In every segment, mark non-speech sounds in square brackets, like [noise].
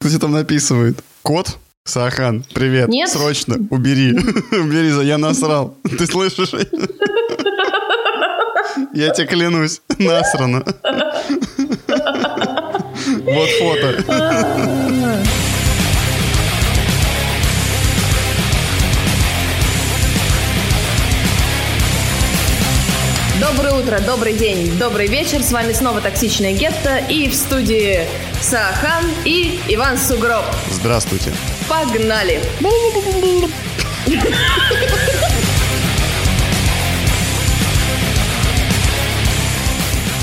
Кто тебе там написывает? Кот? Сахан, привет. Нет. Срочно, убери. [laughs] убери, за я насрал. Ты слышишь? Я тебе клянусь, насрано. [laughs] Вот фото. [laughs] Доброе утро, добрый день, добрый вечер. С вами снова Токсичная Гетто и в студии Сахан и Иван Сугроб. Здравствуйте. Погнали!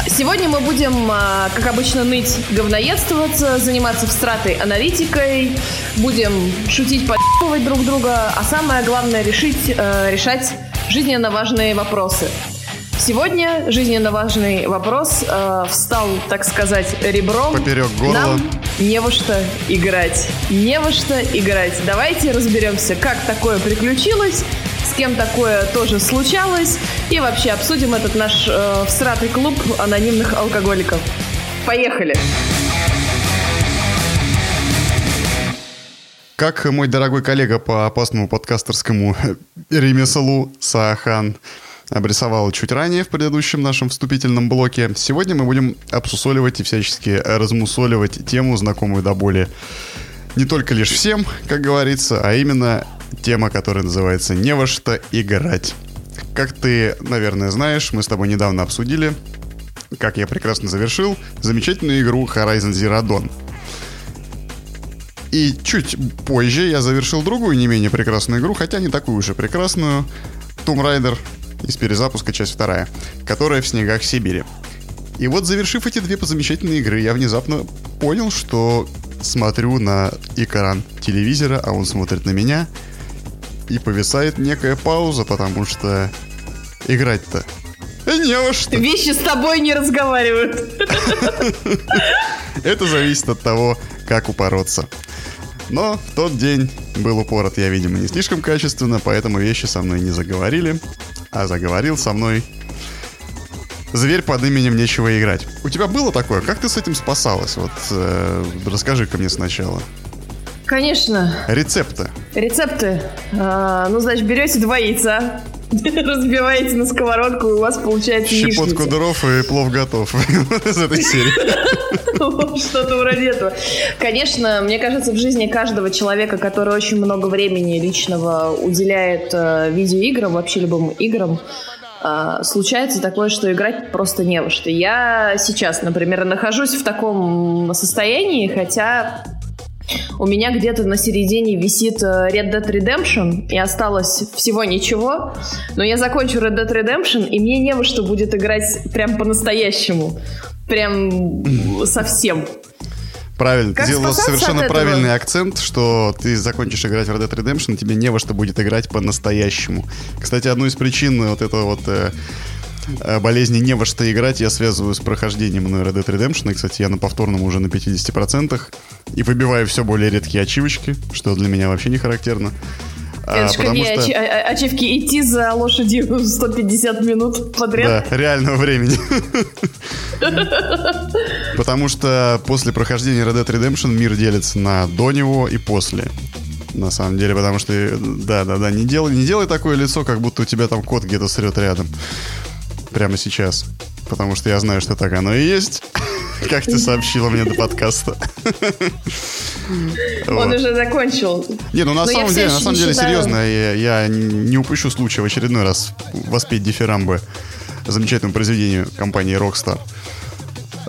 Сегодня мы будем, а, как обычно, ныть, говноедствоваться, заниматься встратой аналитикой, будем шутить, по***ывать друг друга, а самое главное решить, э, решать жизненно важные вопросы. Сегодня жизненно важный вопрос э, встал, так сказать, ребром. Поперек горла. Нам не во что играть. Не во что играть. Давайте разберемся, как такое приключилось, с кем такое тоже случалось, и вообще обсудим этот наш э, всратый клуб анонимных алкоголиков. Поехали! Как мой дорогой коллега по опасному подкастерскому [laughs] ремеслу Сахан обрисовал чуть ранее в предыдущем нашем вступительном блоке, сегодня мы будем обсусоливать и всячески размусоливать тему, знакомую до боли не только лишь всем, как говорится, а именно тема, которая называется «Не во что играть». Как ты, наверное, знаешь, мы с тобой недавно обсудили, как я прекрасно завершил, замечательную игру Horizon Zero Dawn. И чуть позже я завершил другую не менее прекрасную игру, хотя не такую уж и прекрасную, Tomb Raider из перезапуска часть вторая, которая в снегах Сибири. И вот завершив эти две замечательные игры, я внезапно понял, что смотрю на экран телевизора, а он смотрит на меня, и повисает некая пауза, потому что играть-то не во что. Вещи с тобой не разговаривают. [laughs] Это зависит от того, как упороться. Но в тот день был упорот я, видимо, не слишком качественно, поэтому вещи со мной не заговорили, а заговорил со мной зверь под именем Нечего играть. У тебя было такое? Как ты с этим спасалась? Вот э, расскажи-ка мне сначала. Конечно. Рецепты. Рецепты. А, ну, значит, берете два яйца, [laughs] разбиваете на сковородку, и у вас получается Щепотку яичница. дров и плов готов. [laughs] Из этой серии. [laughs] Что-то вроде этого. Конечно, мне кажется, в жизни каждого человека, который очень много времени личного уделяет э, видеоиграм, вообще любым играм, э, случается такое, что играть просто не во что. Я сейчас, например, нахожусь в таком состоянии, хотя у меня где-то на середине висит э, Red Dead Redemption, и осталось всего ничего. Но я закончу Red Dead Redemption, и мне не во что будет играть прям по-настоящему. Прям совсем. Правильно, Как ты спасаться совершенно правильный акцент, что ты закончишь играть в Red Dead Redemption, тебе не во что будет играть по-настоящему. Кстати, одну из причин вот этого вот э, болезни не во что играть я связываю с прохождением мной Red Dead Redemption. И, кстати, я на повторном уже на 50%. И выбиваю все более редкие ачивочки, что для меня вообще не характерно. А, Это ж потому что- а- а- ачивки идти за лошадью [laughs] 150 минут подряд. Да, реального времени. Потому что после прохождения Red Dead Redemption мир делится на до него и после. На самом деле, потому что, да, да, да, не делай, не делай такое лицо, как будто у тебя там кот где-то срет рядом. Прямо сейчас. Потому что я знаю, что так оно и есть. [laughs] Как ты сообщила мне до подкаста. [laughs] Он уже закончил. Не, ну на самом деле, на самом деле, серьезно, я, я не упущу случая в очередной раз воспеть дифирамбы замечательному произведению компании Rockstar.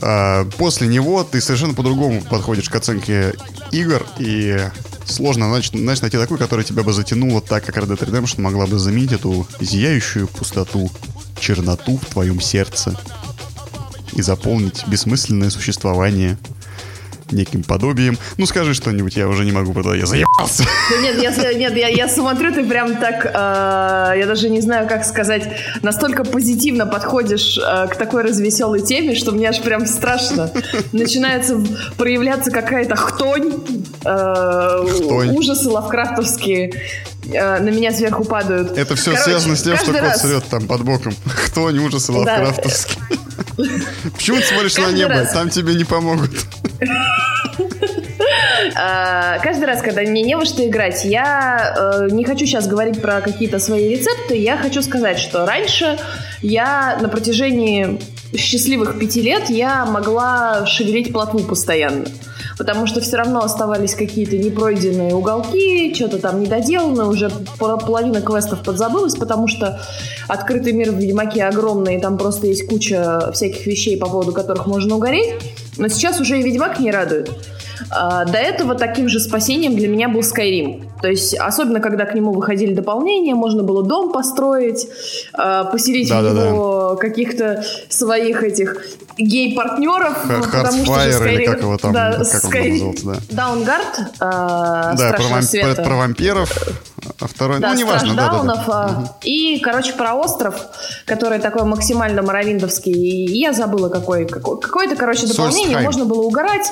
А, После него ты совершенно по-другому подходишь к оценке игр, и сложно знаешь, найти такую, которая тебя бы затянула так, как Red Dead Redemption могла бы заменить эту зияющую пустоту, черноту в твоем сердце и заполнить бессмысленное существование неким подобием. Ну, скажи что-нибудь, я уже не могу, потому я заебался. Да нет, я, нет, я, я смотрю, ты прям так, э, я даже не знаю, как сказать, настолько позитивно подходишь э, к такой развеселой теме, что мне аж прям страшно. Начинается проявляться какая-то хтонь, э, Хтонь. ужасы лавкрафтовские э, на меня сверху падают. Это все Короче, связано с тем, что кот раз- срет там под боком. Кто не ужасы Да. Почему ты смотришь на небо? Там тебе не помогут. А, каждый раз, когда мне не во что играть, я э, не хочу сейчас говорить про какие-то свои рецепты, я хочу сказать, что раньше я на протяжении счастливых пяти лет я могла шевелить плотву постоянно потому что все равно оставались какие-то непройденные уголки, что-то там недоделано, уже половина квестов подзабылась, потому что открытый мир в Ведьмаке огромный, и там просто есть куча всяких вещей, по поводу которых можно угореть. Но сейчас уже и Ведьмак не радует. А, до этого таким же спасением для меня был Skyrim. То есть, особенно когда к нему выходили дополнения, можно было дом построить, а, поселить да, в него да, да. каких-то своих этих гей-партнеров. Потому Skyrim, или как его там, да, как Sky... он да. Даунгард, э, да, про, вамп... про, про вампиров, а второй, да, ну, неважно. Да, да, да. И, короче, про остров, который такой максимально моровиндовский. И я забыла, какой, какой какое-то, короче, дополнение. Сольсхайм. Можно было угорать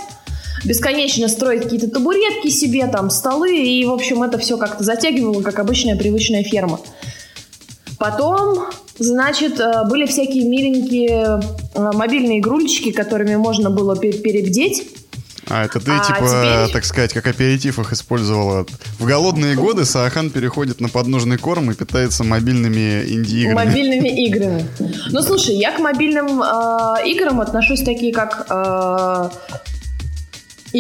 бесконечно строить какие-то табуретки себе, там, столы, и, в общем, это все как-то затягивало, как обычная привычная ферма. Потом, значит, э, были всякие миленькие э, мобильные игрулечки, которыми можно было перебдеть. А, это ты, а типа, теперь... так сказать, как аперитив их использовала. В голодные годы Саахан переходит на подножный корм и питается мобильными инди-играми. Мобильными [laughs] играми. Ну, слушай, я к мобильным э, играм отношусь такие, как э,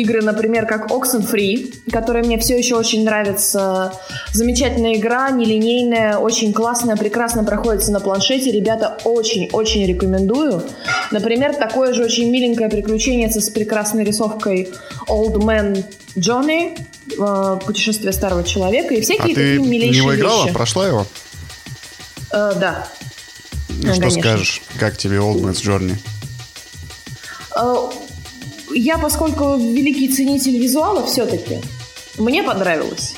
игры, например, как Oxenfree, которая мне все еще очень нравится. Замечательная игра, нелинейная, очень классная, прекрасно проходится на планшете. Ребята, очень-очень рекомендую. Например, такое же очень миленькое приключение с прекрасной рисовкой Old Man Johnny, э, путешествие старого человека и всякие а такие ты милейшие него играла? Вещи. Прошла его? Э, да. Ну, что Конечно. скажешь? Как тебе Old Man's Journey? Я, поскольку великий ценитель визуала все-таки, мне понравилось.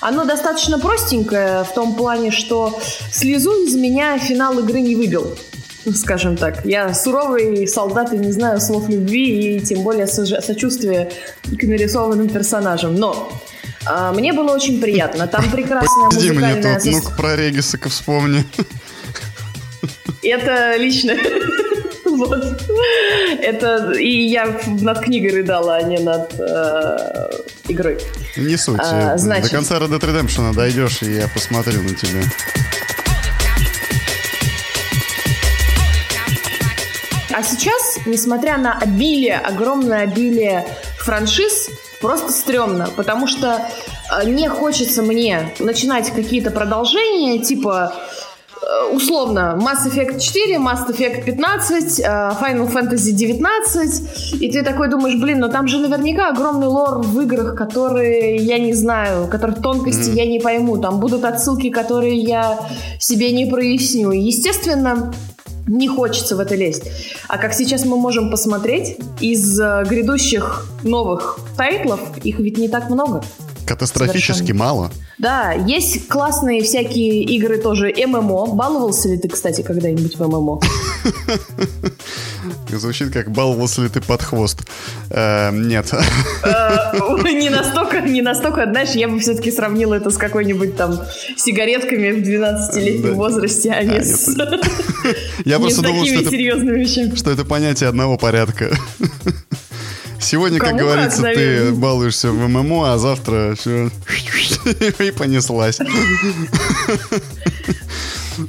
Оно достаточно простенькое в том плане, что слезу из меня финал игры не выбил. [laughs] Скажем так. Я суровый солдат и не знаю слов любви и тем более сочувствия к нарисованным персонажам. Но а, мне было очень приятно. Там [laughs] прекрасная Подожди музыкальная... мне тут, ну про Региса вспомни. [laughs] Это лично Вот. Это и я над книгой рыдала, а не над э, игрой. Не суть. А, значит... До конца Red Dead Redemption дойдешь, и я посмотрю на тебя. А сейчас, несмотря на обилие, огромное обилие франшиз, просто стрёмно, потому что э, не хочется мне начинать какие-то продолжения, типа условно Mass Effect 4, Mass Effect 15, э, Final Fantasy 19, и ты такой думаешь, блин, но там же наверняка огромный лор в играх, которые я не знаю, которых тонкости mm-hmm. я не пойму, там будут отсылки, которые я себе не проясню. Естественно, не хочется в это лезть. А как сейчас мы можем посмотреть, из э, грядущих новых тайтлов их ведь не так много. Катастрофически Совершенно. мало. Да, есть классные всякие игры тоже ММО. Баловался ли ты, кстати, когда-нибудь в ММО? [laughs] Звучит как баловался ли ты под хвост. Э, нет. Э, не настолько, не настолько, знаешь, я бы все-таки сравнила это с какой-нибудь там сигаретками в 12-летнем возрасте, а не а, с... Я [laughs] просто думал, что это понятие одного порядка. Сегодня, Кому как говорится, как, ты балуешься в ММО, а завтра все [laughs] и понеслась.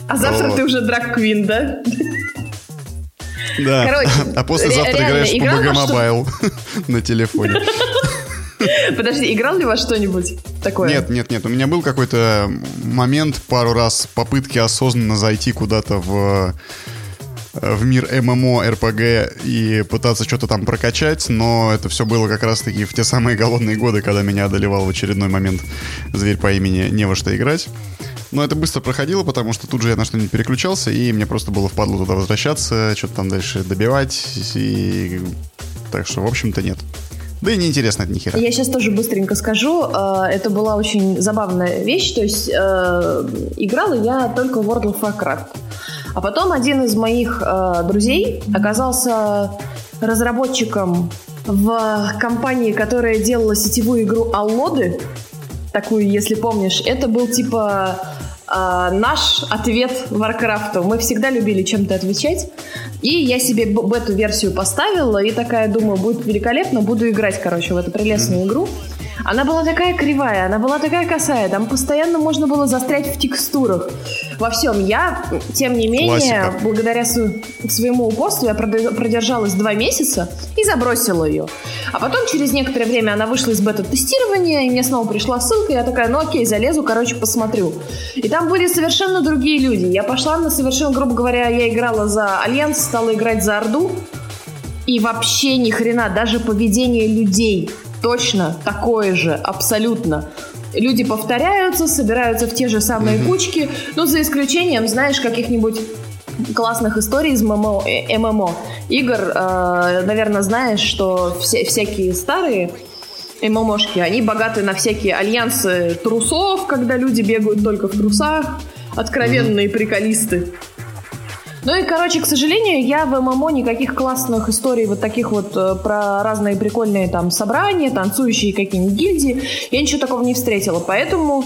А завтра ты уже драг-квин, да? Да. Короче, а послезавтра играешь в PUBG Mobile на телефоне. Подожди, играл ли во что-нибудь такое? Нет, нет, нет. У меня был какой-то момент, пару раз попытки осознанно зайти куда-то в в мир ММО, РПГ и пытаться что-то там прокачать, но это все было как раз-таки в те самые голодные годы, когда меня одолевал в очередной момент зверь по имени не во что играть. Но это быстро проходило, потому что тут же я на что-нибудь переключался, и мне просто было впадло туда возвращаться, что-то там дальше добивать, и... Так что, в общем-то, нет. Да и неинтересно это нихера. Я сейчас тоже быстренько скажу. Э, это была очень забавная вещь. То есть э, играла я только в World of Warcraft. А потом один из моих э, друзей оказался разработчиком в компании, которая делала сетевую игру Аллоды. Такую, если помнишь. Это был типа э, наш ответ Варкрафту. Мы всегда любили чем-то отвечать. И я себе бету-версию поставила и такая думаю, будет великолепно, буду играть, короче, в эту прелестную игру. Она была такая кривая, она была такая косая, там постоянно можно было застрять в текстурах. Во всем. Я, тем не менее, Классика. благодаря своему упорству, я продержалась два месяца и забросила ее. А потом, через некоторое время, она вышла из бета-тестирования, и мне снова пришла ссылка, и я такая, ну окей, залезу, короче, посмотрю. И там были совершенно другие люди. Я пошла на совершенно, грубо говоря, я играла за Альянс, стала играть за Орду, и вообще ни хрена, даже поведение людей точно такое же, абсолютно. Люди повторяются, собираются в те же самые mm-hmm. кучки, ну, за исключением, знаешь, каких-нибудь классных историй из ММО, э, ММО. игр. Э, наверное, знаешь, что все, всякие старые ММОшки, они богаты на всякие альянсы трусов, когда люди бегают только в трусах, откровенные mm-hmm. приколисты. Ну и, короче, к сожалению, я в ММО никаких классных историй вот таких вот э, про разные прикольные там собрания, танцующие какие-нибудь гильдии, я ничего такого не встретила, поэтому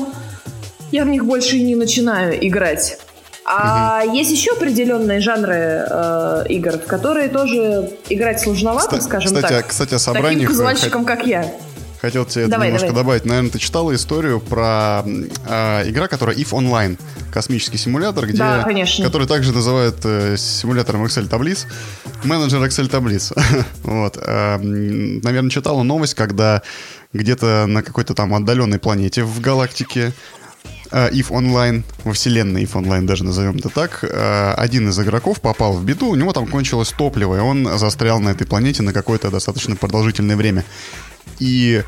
я в них больше и не начинаю играть. А угу. есть еще определенные жанры э, игр, в которые тоже играть сложновато, Кстати, скажем кстати, так. Кстати, о собраниях... Таким казуальщикам, как я. Хотел тебе давай, немножко давай. добавить. Наверное, ты читала историю про э, игра, которая EVE Online. Космический симулятор, где, да, конечно. который также называют э, симулятором Excel таблиц. Менеджер Excel таблиц. [laughs] вот. Э, наверное, читала новость, когда где-то на какой-то там отдаленной планете в галактике э, EVE Online, во вселенной EVE Online даже назовем это так, э, один из игроков попал в беду, у него там кончилось топливо, и он застрял на этой планете на какое-то достаточно продолжительное время. И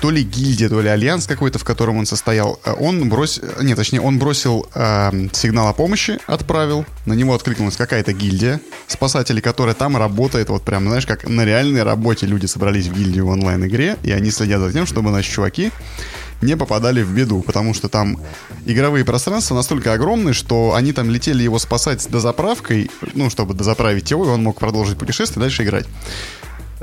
то ли гильдия, то ли альянс какой-то, в котором он состоял, э, он бросил, нет, точнее, он бросил э, сигнал о помощи, отправил, на него откликнулась какая-то гильдия спасателей, которая там работает, вот прям, знаешь, как на реальной работе люди собрались в гильдию в онлайн-игре, и они следят за тем, чтобы наши чуваки не попадали в беду, потому что там игровые пространства настолько огромные, что они там летели его спасать до заправкой, ну, чтобы дозаправить его, и он мог продолжить путешествие и дальше играть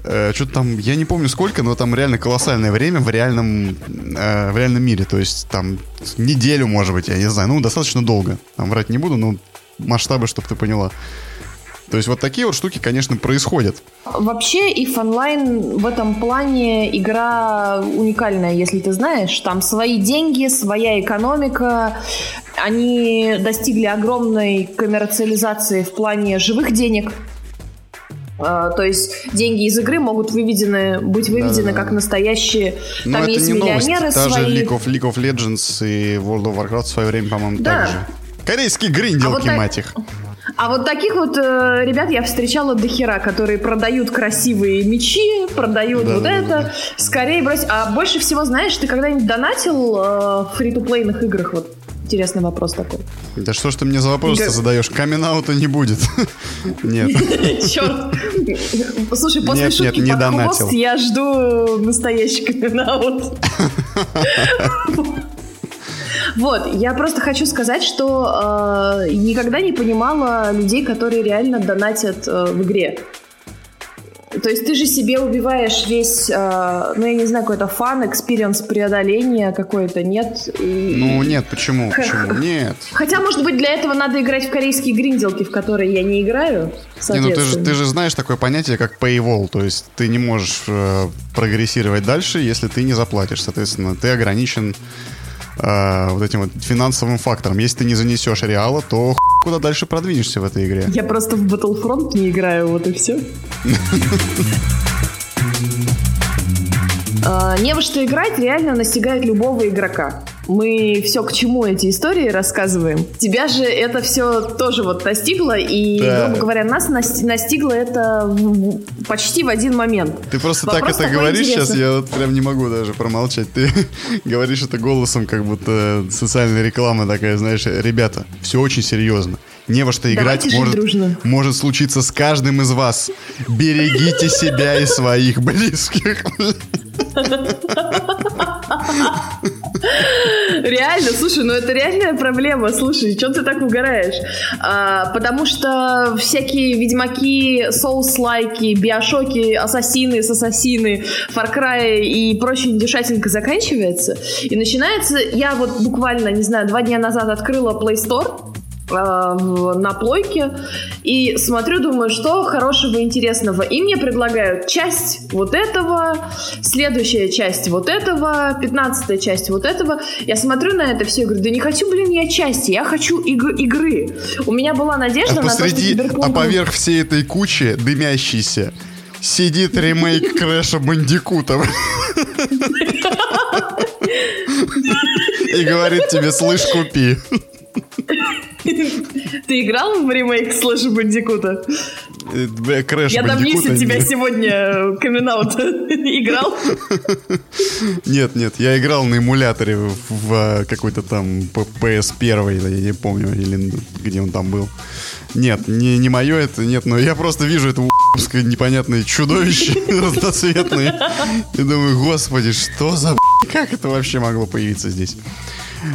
э, что-то там, я не помню сколько, но там реально колоссальное время в реальном, э, в реальном мире. То есть там неделю, может быть, я не знаю, ну, достаточно долго. Там врать не буду, но масштабы, чтобы ты поняла. То есть вот такие вот штуки, конечно, происходят. Вообще, if Online в этом плане игра уникальная, если ты знаешь. Там свои деньги, своя экономика. Они достигли огромной коммерциализации в плане живых денег. А, то есть деньги из игры могут выведены, быть выведены да, как настоящие. Но Там есть миллионеры новость. Та свои. же League of, League of Legends и World of Warcraft в свое время, по-моему, да. так же. Корейские гринделки, а вот так... мать их. А вот таких вот э, ребят я встречала до хера, которые продают красивые мечи, продают да, вот да, это. Да, да. Скорее брось. А больше всего, знаешь, ты когда-нибудь донатил э, в фри-то-плейных играх? Вот Интересный вопрос такой. Да что ж ты мне за вопрос Г... задаешь? камин не будет. [laughs] Нет. Черт. Слушай, после шутки не под хвост я жду настоящий каминг-аут. [laughs] Вот, я просто хочу сказать, что э, никогда не понимала людей, которые реально донатят э, в игре. То есть ты же себе убиваешь весь, э, ну я не знаю, какой-то fun, experience преодоления какой-то, нет? И... Ну нет, почему? Почему? Нет. Хотя, может быть, для этого надо играть в корейские гринделки, в которые я не играю. Не, ну ты же, ты же знаешь такое понятие, как paywall, то есть ты не можешь э, прогрессировать дальше, если ты не заплатишь, соответственно, ты ограничен э, вот этим вот финансовым фактором. Если ты не занесешь реала, то куда дальше продвинешься в этой игре. Я просто в Battlefront не играю, вот и все. А, [laughs] не во что играть реально настигает любого игрока. Мы все к чему эти истории рассказываем. Тебя же это все тоже вот настигло, и, да. грубо говоря, нас настигло это почти в один момент. Ты просто Вопрос так это говоришь интересный. сейчас, я вот прям не могу даже промолчать. Ты [laughs] говоришь это голосом, как будто социальная реклама такая, знаешь, ребята, все очень серьезно не во что играть может, может случиться с каждым из вас. Берегите себя и своих близких. [laughs] Реально, слушай, ну это реальная проблема. Слушай, что ты так угораешь? А, потому что всякие ведьмаки, соус-лайки, биошоки, ассасины ассасины, Cry и прочая индюшатинка заканчивается. И начинается, я вот буквально, не знаю, два дня назад открыла Play Store, на плойке и смотрю, думаю, что хорошего, интересного. И мне предлагают часть вот этого, следующая часть вот этого, пятнадцатая часть вот этого. Я смотрю на это все и говорю, да не хочу, блин, я части, я хочу иг- игры. У меня была надежда а на посреди, то, что А поверх всей этой кучи дымящейся сидит ремейк Крэша Бандикута. [laughs] И говорит тебе, слышь, купи. Ты играл в ремейк Слэша Бандикута? Бля, Крэш Я Бандикута от тебя сегодня камин [laughs] Играл? [laughs] Нет, нет, я играл на эмуляторе в, в какой-то там П- PS1, я не помню, или где он там был. Нет, не, не мое это, нет, но я просто вижу это непонятное чудовище [laughs] разноцветное. И думаю, господи, что за как это вообще могло появиться здесь?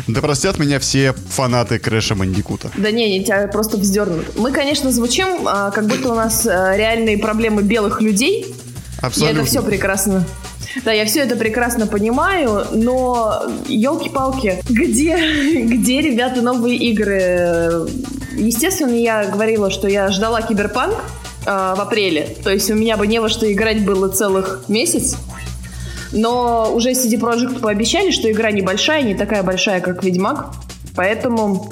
Да простят меня все фанаты Крэша Бандикута. Да не, не, тебя просто вздернут. Мы, конечно, звучим, а, как будто у нас а, реальные проблемы белых людей. Я Абсолютно. это все прекрасно. Да, я все это прекрасно понимаю, но елки-палки, где, [laughs] где, ребята, новые игры? Естественно, я говорила, что я ждала киберпанк а, в апреле. То есть у меня бы не во что играть было целых месяц. Но уже CD Projekt пообещали, что игра небольшая, не такая большая, как Ведьмак. Поэтому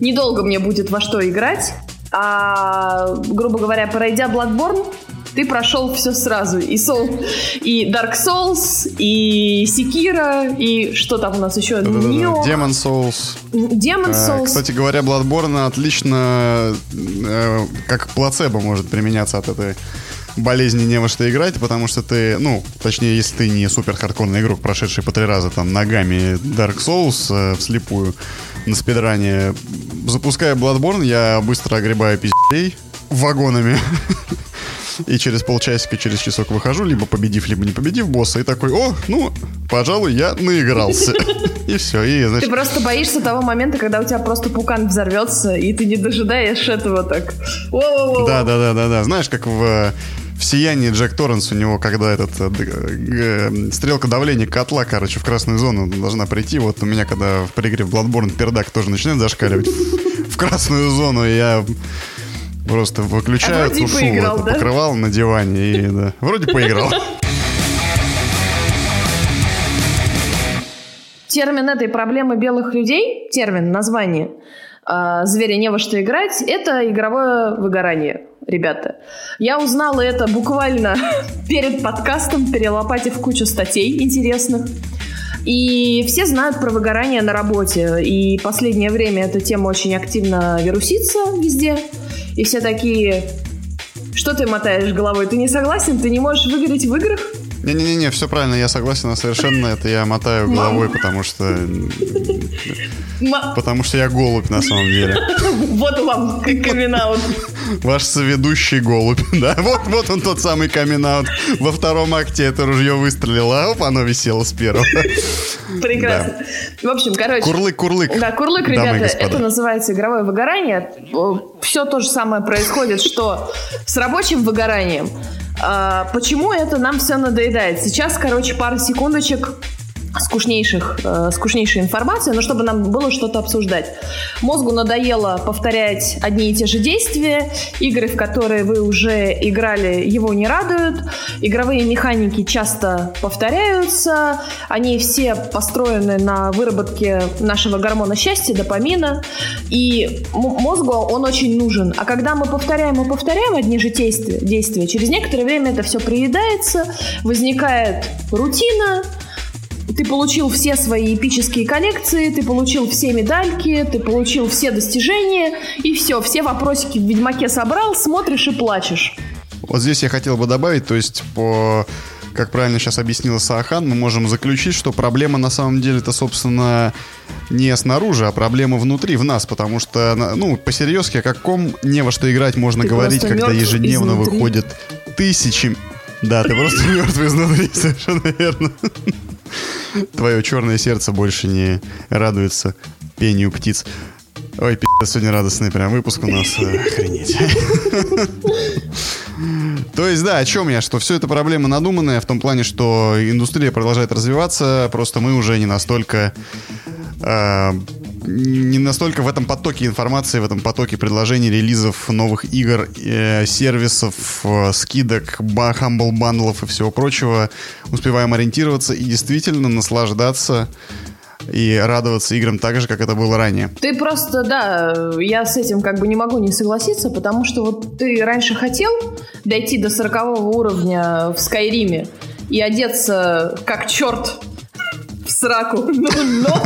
недолго мне будет во что играть. А, грубо говоря, пройдя Bloodborne, ты прошел все сразу. И, Soul, и Dark Souls, и Sekiro, и что там у нас еще? Да-да-да. Nioh, Demon Souls. Demon Э, Souls. Кстати говоря, Bloodborne отлично э, как плацебо может применяться от этой болезни не во что играть, потому что ты, ну, точнее, если ты не супер хардкорный игрок, прошедший по три раза там ногами Dark Souls э, вслепую на спидране, запуская Bloodborne, я быстро огребаю пиздей вагонами. [laughs] И через полчасика, через часок выхожу, либо победив, либо не победив босса, и такой, о, ну, пожалуй, я наигрался. [laughs] И все, и, Ты значит, просто боишься того момента, когда у тебя просто пукан взорвется, и ты не дожидаешь этого так. Воу-воу-воу. Да, да, да, да, да. Знаешь, как в, в сиянии Джек Торренс у него, когда этот э, э, стрелка давления котла, короче, в красную зону должна прийти. Вот у меня, когда в Bloodborne пердак тоже начинает зашкаливать [laughs] в красную зону, я просто выключаю, А вроде и тушу поиграл, это да? покрывало на диване и да, вроде поиграл. [laughs] Термин этой проблемы белых людей, термин, название э, «Зверя не во что играть» — это игровое выгорание, ребята. Я узнала это буквально [laughs] перед подкастом, перелопатив кучу статей интересных. И все знают про выгорание на работе. И последнее время эта тема очень активно вирусится везде. И все такие, что ты мотаешь головой? Ты не согласен? Ты не можешь выгореть в играх? Не-не-не, все правильно, я согласен а совершенно. Это я мотаю головой, потому что... Потому что я голубь на самом деле. [laughs] Вот вам камин Ваш соведущий голубь, [laughs] да? Вот, вот он тот самый камин Во втором акте это ружье выстрелило, а оп, оно висело с первого. Прекрасно. В общем, короче. Курлык-курлык. Да, курлык, ребята, это называется игровое выгорание. Все то же самое происходит, что с рабочим выгоранием. А, Почему это нам все надоедает? Сейчас, короче, пара секундочек скучнейших, э, скучнейшей информации, но чтобы нам было что-то обсуждать. Мозгу надоело повторять одни и те же действия, игры, в которые вы уже играли, его не радуют, игровые механики часто повторяются, они все построены на выработке нашего гормона счастья, допамина, и мозгу он очень нужен. А когда мы повторяем и повторяем одни же действия, через некоторое время это все приедается, возникает рутина, ты получил все свои эпические коллекции, ты получил все медальки, ты получил все достижения, и все, все вопросики в Ведьмаке собрал, смотришь и плачешь. Вот здесь я хотел бы добавить, то есть по как правильно сейчас объяснила Саахан, мы можем заключить, что проблема на самом деле это, собственно, не снаружи, а проблема внутри, в нас, потому что, ну, по-серьезки, о каком не во что играть можно Ты говорить, когда ежедневно изнутри. выходит тысячи... Да, ты просто [laughs] мертв изнутри, совершенно верно. Твое черное сердце больше не радуется пению птиц. Ой, пи***, сегодня радостный прям выпуск у нас. Охренеть. То есть, да, о чем я? Что все это проблема надуманная в том плане, что индустрия продолжает развиваться, просто мы уже не настолько э, не настолько в этом потоке информации, в этом потоке предложений, релизов новых игр, э, сервисов, э, скидок, хамбл бандлов и всего прочего успеваем ориентироваться и действительно наслаждаться и радоваться играм так же, как это было ранее. Ты просто, да, я с этим как бы не могу не согласиться, потому что вот ты раньше хотел дойти до 40 уровня в Скайриме и одеться как черт сраку. [laughs] Но, но,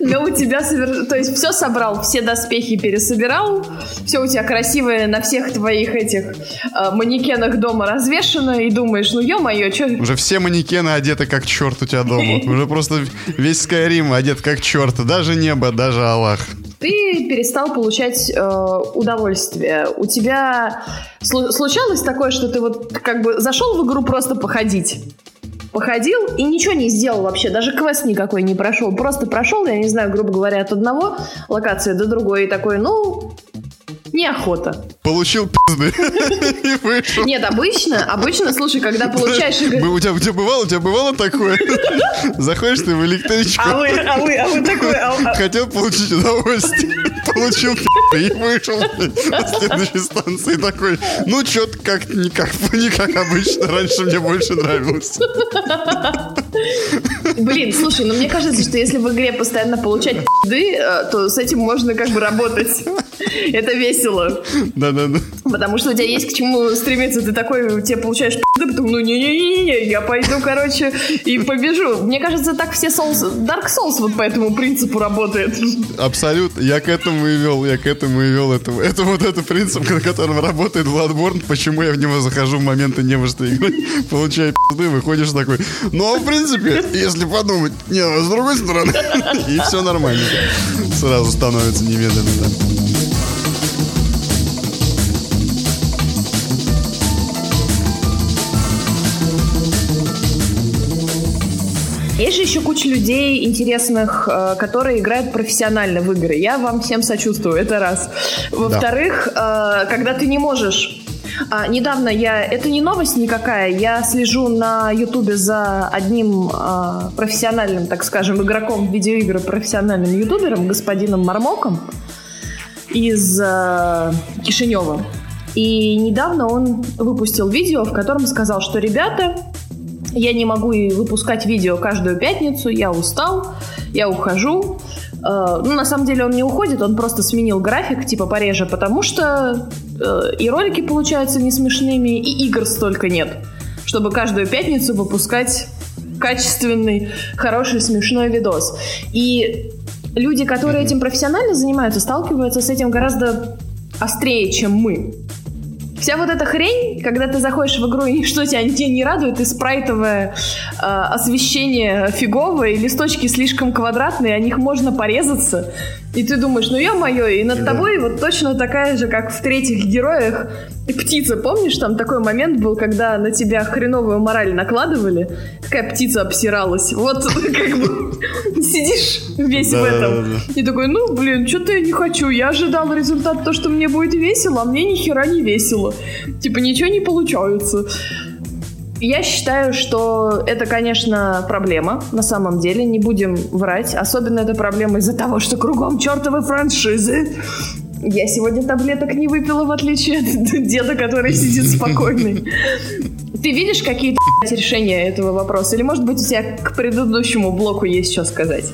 но у тебя совер... то есть все собрал, все доспехи пересобирал, все у тебя красивое на всех твоих этих э, манекенах дома развешено, и думаешь, ну ё-моё, что... Уже все манекены одеты как черт у тебя дома. [laughs] Уже просто весь Скайрим одет как черт. Даже небо, даже Аллах. Ты перестал получать э, удовольствие. У тебя случалось такое, что ты вот как бы зашел в игру просто походить? Походил и ничего не сделал вообще, даже квест никакой не прошел. Просто прошел, я не знаю, грубо говоря, от одного локации до другой и такой, ну, неохота. Получил пизды [laughs] и вышел. Нет, обычно, обычно, слушай, когда получаешь... [laughs] У тебя, у тебя бывало, у тебя бывало такое? [laughs] Заходишь ты в электричку. А вы, а вы, а вы такой... А, а... Хотел получить удовольствие, получил и вышел на следующей станции такой, ну, что-то как не как, не как обычно, раньше мне больше нравилось. Блин, слушай, ну мне кажется, что если в игре постоянно получать пизды, э, то с этим можно как бы работать. [laughs] Это весело. Да-да-да. Потому что у тебя есть к чему стремиться. Ты такой, тебе получаешь пизды, потом, ну не-не-не, я пойду, короче, и побежу. Мне кажется, так все Souls, Dark Souls вот по этому принципу работает. Абсолютно. Я к этому и вел, я к этому и вел. Это, это вот этот принцип, на котором работает Bloodborne. Почему я в него захожу в моменты не во что играть, получаю пизды, выходишь такой. Ну, а в принципе, если подумать, не, с другой стороны, [laughs] и все нормально. Сразу становится немедленно, Есть же еще куча людей интересных, э, которые играют профессионально в игры. Я вам всем сочувствую, это раз. Во-вторых, да. когда ты не можешь а, недавно я... Это не новость никакая. Я слежу на Ютубе за одним а, профессиональным, так скажем, игроком видеоигры, профессиональным ютубером, господином Мармоком из а, Кишинева. И недавно он выпустил видео, в котором сказал, что ребята, я не могу и выпускать видео каждую пятницу, я устал, я ухожу. Э, ну, на самом деле он не уходит, он просто сменил график, типа пореже, потому что э, и ролики получаются не смешными, и игр столько нет, чтобы каждую пятницу выпускать качественный, хороший, смешной видос. И люди, которые этим профессионально занимаются, сталкиваются с этим гораздо острее, чем мы. Вся вот эта хрень, когда ты заходишь в игру и что тебя не, не радует, и спрайтовое э, освещение фиговое, и листочки слишком квадратные, о них можно порезаться. И ты думаешь, ну ё-моё, и над да. тобой вот точно такая же, как в третьих героях, птица. Помнишь, там такой момент был, когда на тебя хреновую мораль накладывали, такая птица обсиралась. Вот [laughs] как бы сидишь весь в этом. И такой, ну, блин, что-то я не хочу. Я ожидал результат то, что мне будет весело, а мне ни хера не весело. Типа ничего не получается. Я считаю, что это, конечно, проблема на самом деле, не будем врать. Особенно это проблема из-за того, что кругом чертовы франшизы. Я сегодня таблеток не выпила, в отличие от [laughs] деда, который сидит спокойный. Ты видишь какие-то [laughs] решения этого вопроса? Или, может быть, у тебя к предыдущему блоку есть что сказать?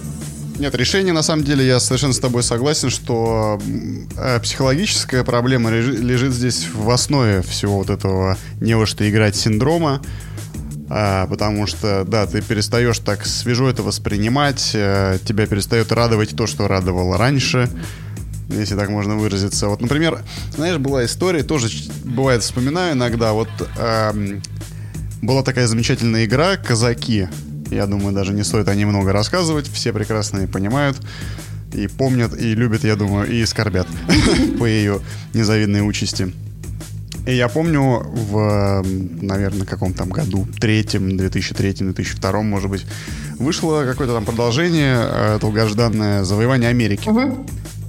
Нет, решение, на самом деле, я совершенно с тобой согласен, что э, психологическая проблема лежит здесь в основе всего вот этого не во что играть синдрома. А, потому что, да, ты перестаешь так свежо это воспринимать, а, тебя перестает радовать то, что радовало раньше, если так можно выразиться. Вот, например, знаешь, была история, тоже бывает вспоминаю иногда, вот а, была такая замечательная игра «Казаки», я думаю, даже не стоит о ней много рассказывать. Все прекрасно и понимают, и помнят, и любят, я думаю, и скорбят [laughs] по ее незавидной участи. И я помню в, наверное, каком там году, третьем, 2003-2002, может быть, вышло какое-то там продолжение, э, долгожданное «Завоевание Америки». Угу.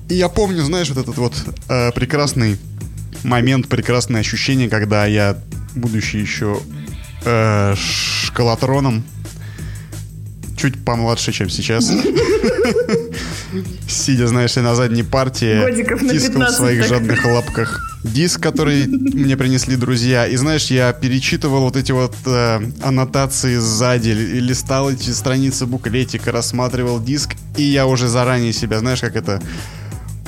И я помню, знаешь, вот этот вот э, прекрасный момент, прекрасное ощущение, когда я, будучи еще э, школотроном, чуть помладше, чем сейчас. [laughs] Сидя, знаешь ли, на задней партии, тискал в 15 своих жадных лапках диск, который мне принесли друзья. И знаешь, я перечитывал вот эти вот э, аннотации сзади, ли- листал эти страницы буклетика, рассматривал диск, и я уже заранее себя, знаешь, как это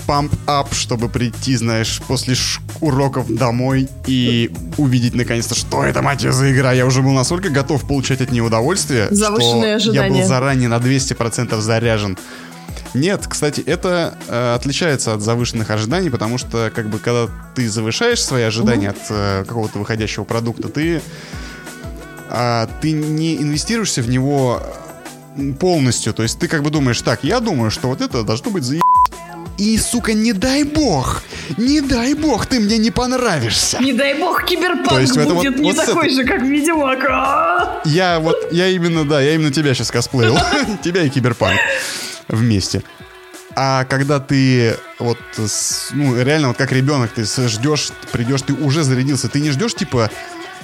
памп ап, чтобы прийти, знаешь, после уроков домой и увидеть наконец-то, что это, мать её, за игра. Я уже был настолько готов получать от нее удовольствие, Завышенные что я был ожидания. заранее на 200% заряжен. Нет, кстати, это э, отличается от завышенных ожиданий, потому что, как бы, когда ты завышаешь свои ожидания от э, какого-то выходящего продукта, ты, а, ты не инвестируешься в него полностью. То есть ты как бы думаешь, так, я думаю, что вот это должно быть за и, сука, не дай бог, не дай бог, ты мне не понравишься. Не дай бог, киберпанк То есть будет вот- не вот такой же, как Ведьмак. А! Я вот, я именно, да, я именно тебя сейчас косплеил. [laughs] тебя и Киберпанк вместе. А когда ты вот, ну, реально вот как ребенок, ты ждешь, придешь, ты уже зарядился. Ты не ждешь, типа,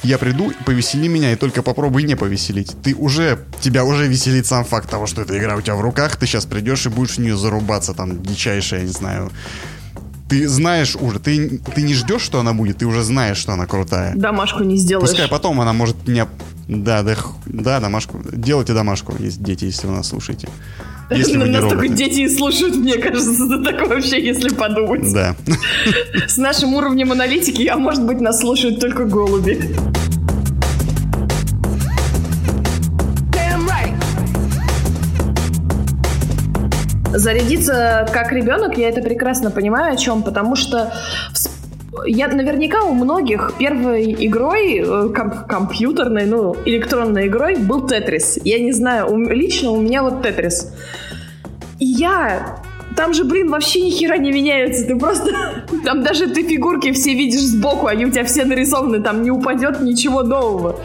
я приду, повесели меня, и только попробуй не повеселить. Ты уже, тебя уже веселит сам факт того, что эта игра у тебя в руках, ты сейчас придешь и будешь в нее зарубаться, там, дичайшая, я не знаю. Ты знаешь уже, ты, ты не ждешь, что она будет, ты уже знаешь, что она крутая. Домашку не сделаешь. Пускай потом она может меня... Да, да, да, домашку. Делайте домашку, есть дети, если вы нас слушаете. Если вы не Нас только роботы. дети и слушают, мне кажется, это так вообще, если подумать. Да. [laughs] С нашим уровнем аналитики, а может быть, нас слушают только голуби. Зарядиться как ребенок, я это прекрасно понимаю, о чем, потому что я наверняка у многих первой игрой, э, комп- компьютерной, ну, электронной игрой был Тетрис. Я не знаю, у лично у меня вот Тетрис. И я... Там же, блин, вообще ни хера не меняется. Ты просто... Там даже ты фигурки все видишь сбоку, они у тебя все нарисованы, там не упадет ничего нового.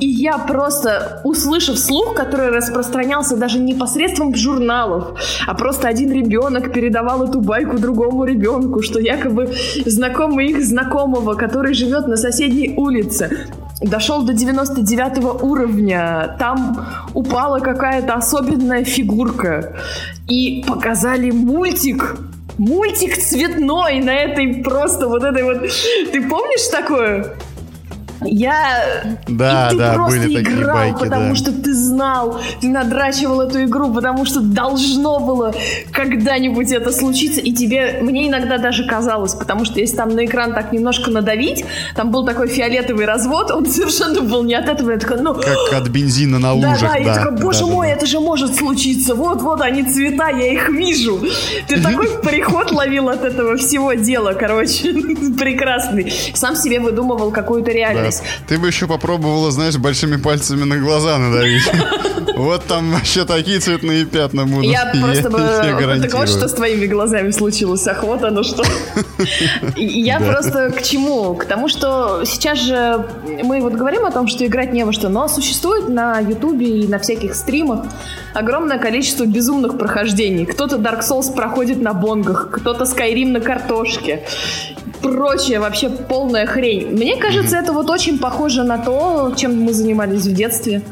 И я просто, услышав слух, который распространялся даже не посредством журналов, а просто один ребенок передавал эту байку другому ребенку, что якобы знакомый их знакомого, который живет на соседней улице, дошел до 99 уровня, там упала какая-то особенная фигурка, и показали мультик, мультик цветной на этой просто вот этой вот... Ты помнишь такое? Я... Да, и ты да, просто были такие играл, байки, потому да. что ты знал, ты надрачивал эту игру, потому что должно было когда-нибудь это случиться, и тебе, мне иногда даже казалось, потому что если там на экран так немножко надавить, там был такой фиолетовый развод, он совершенно был не от этого, я такая, ну, Как от бензина на лужах, да, да. я такая, боже да, мой, да. это же может случиться. Вот, вот они цвета, я их вижу. Ты такой приход ловил от этого всего дела, короче, [laughs] прекрасный. Сам себе выдумывал какую-то Да. Реальность. Ты бы еще попробовала, знаешь, большими пальцами на глаза надавить. [laughs] Вот там вообще такие цветные пятна будут. Я просто бы... Так вот, что с твоими глазами случилось. Ах, вот оно что. [laughs] И Я просто к чему? К тому, что сейчас же мы вот говорим о том, что играть не во что, но существует на Ютубе и на всяких стримах огромное количество безумных прохождений. Кто-то Dark Souls проходит на бонгах, кто-то Skyrim на картошке. Прочее, вообще полная хрень. Мне кажется, это вот очень похоже на то, чем мы занимались в детстве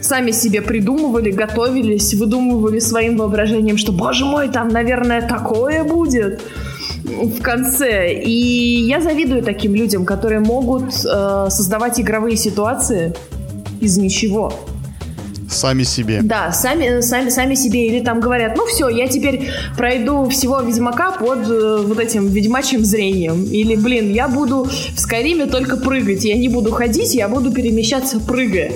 сами себе придумывали, готовились, выдумывали своим воображением, что, боже мой, там, наверное, такое будет в конце. И я завидую таким людям, которые могут э, создавать игровые ситуации из ничего. Сами себе. Да, сами, сами, сами себе. Или там говорят, ну все, я теперь пройду всего Ведьмака под э, вот этим ведьмачьим зрением. Или, блин, я буду в Скайриме только прыгать. Я не буду ходить, я буду перемещаться, прыгая.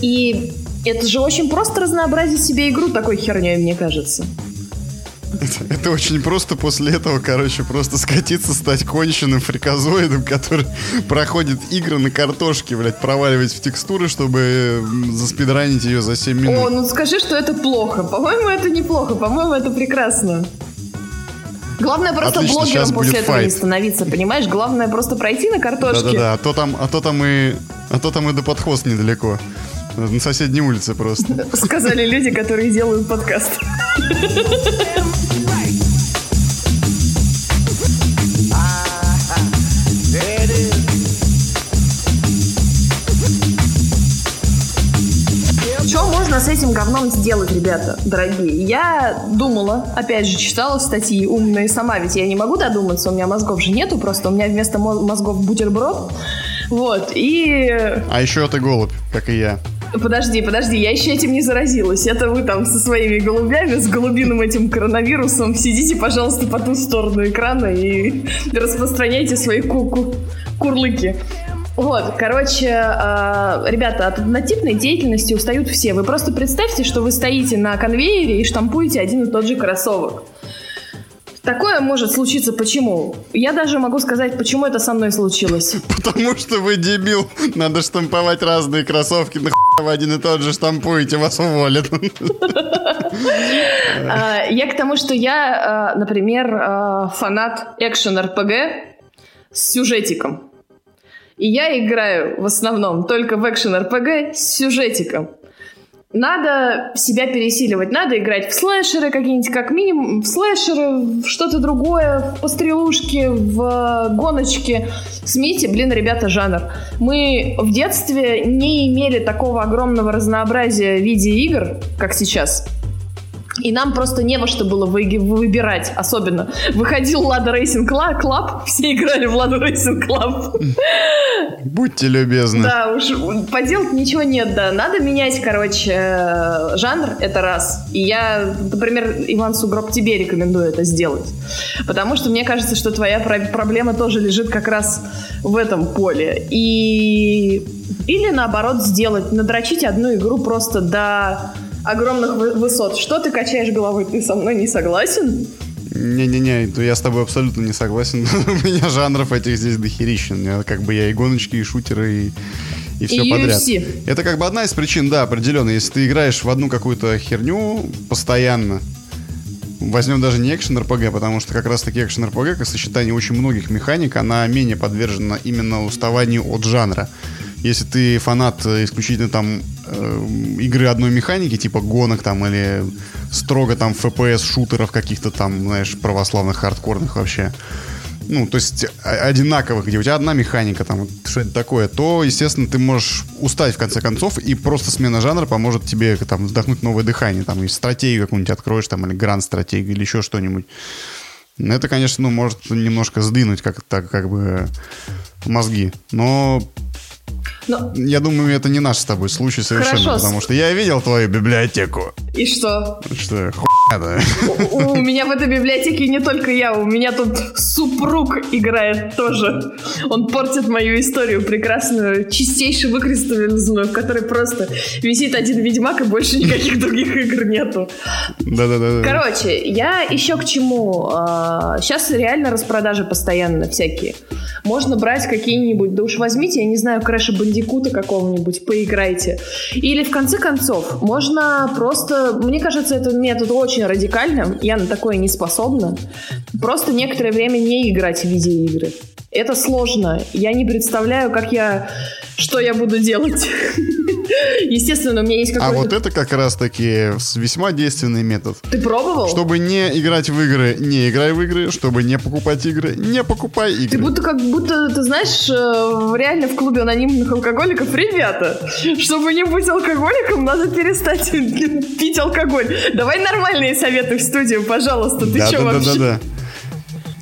И это же очень просто разнообразить себе игру такой херней, мне кажется. Это, [laughs] это очень просто после этого, короче, просто скатиться, стать конченным фриказоидом, который [laughs] проходит игры на картошке, блядь, проваливать в текстуры, чтобы заспидранить ее за 7 минут. О, ну скажи, что это плохо. По-моему, это неплохо. По-моему, это прекрасно. Главное просто Отлично, блогером после этого не файт. становиться, понимаешь? Главное просто пройти на картошке. Да-да-да, а то там, а то там и, а то там и до подхоз недалеко. На соседней улице просто. [laughs] Сказали люди, которые делают подкаст. Что можно с этим говном сделать, ребята, дорогие? Я думала, опять же, читала статьи умные сама, ведь я не могу додуматься, у меня мозгов же нету просто, у меня вместо мозгов бутерброд. Вот, и... А еще ты голубь, как и я. Подожди, подожди, я еще этим не заразилась. Это вы там со своими голубями, с голубиным этим коронавирусом сидите, пожалуйста, по ту сторону экрана и распространяйте свои ку -ку курлыки. Вот, короче, э, ребята, от однотипной деятельности устают все. Вы просто представьте, что вы стоите на конвейере и штампуете один и тот же кроссовок. Такое может случиться почему? Я даже могу сказать, почему это со мной случилось. Потому что вы дебил. Надо штамповать разные кроссовки. На в один и тот же штампуете, вас уволят. [laughs] А, я к тому, что я, а, например, а, фанат экшен-РПГ с сюжетиком. И я играю в основном только в экшен-РПГ с сюжетиком. Надо себя пересиливать, надо играть в слэшеры какие-нибудь, как минимум, в слэшеры, в что-то другое, в пострелушки, в гоночки. Смените, блин, ребята, жанр. Мы в детстве не имели такого огромного разнообразия видеоигр, как сейчас. И нам просто не во что было вы, выбирать, особенно. Выходил Lada Racing Club, все играли в Lada Racing Club. Будьте любезны. Да, уж поделать ничего нет, да. Надо менять, короче, э, жанр, это раз. И я, например, Иван Сугроб, тебе рекомендую это сделать. Потому что мне кажется, что твоя проблема тоже лежит как раз в этом поле. И... Или наоборот сделать, надрочить одну игру просто до огромных высот. Что ты качаешь головой? Ты со мной не согласен? Не-не-не, я с тобой абсолютно не согласен. [laughs] У меня жанров этих здесь дохерищен. Как бы я и гоночки, и шутеры, и, и все и подряд. UFC. Это как бы одна из причин, да, определенно. Если ты играешь в одну какую-то херню постоянно, возьмем даже не экшен РПГ, потому что как раз таки экшен РПГ, как сочетание очень многих механик, она менее подвержена именно уставанию от жанра. Если ты фанат исключительно там э, игры одной механики, типа гонок там или строго там FPS шутеров каких-то там, знаешь, православных, хардкорных вообще, ну, то есть одинаковых, где у тебя одна механика, там, что это такое, то, естественно, ты можешь устать в конце концов, и просто смена жанра поможет тебе там вдохнуть новое дыхание, там, и стратегию какую-нибудь откроешь, там, или гранд-стратегию, или еще что-нибудь. Это, конечно, ну, может немножко сдвинуть как так, как бы мозги. Но но... Я думаю, это не наш с тобой случай совершенно, Хорошо. потому что я видел твою библиотеку. И что? Что, да? У, у меня в этой библиотеке не только я, у меня тут супруг играет тоже. Он портит мою историю прекрасную, чистейше выкристаллизованную, в которой просто висит один ведьмак и больше никаких других игр нету. Да-да-да. Короче, я еще к чему. Сейчас а, реально распродажи постоянно всякие. Можно брать какие-нибудь, да уж возьмите, я не знаю, Крэша Бандикута какого-нибудь, поиграйте. Или в конце концов, можно просто, мне кажется, этот метод очень радикальным, я на такое не способна, просто некоторое время не играть в видеоигры. Это сложно. Я не представляю, как я... Что я буду делать? Естественно, у меня есть какой-то... А вот это как раз-таки весьма действенный метод. Ты пробовал? Чтобы не играть в игры, не играй в игры. Чтобы не покупать игры, не покупай игры. Ты будто как будто, ты знаешь, э, реально в клубе анонимных алкоголиков, ребята, чтобы не быть алкоголиком, надо перестать [laughs] пить алкоголь. Давай нормальные советы в студию, пожалуйста. Ты да, что да, вообще? Да, да, да.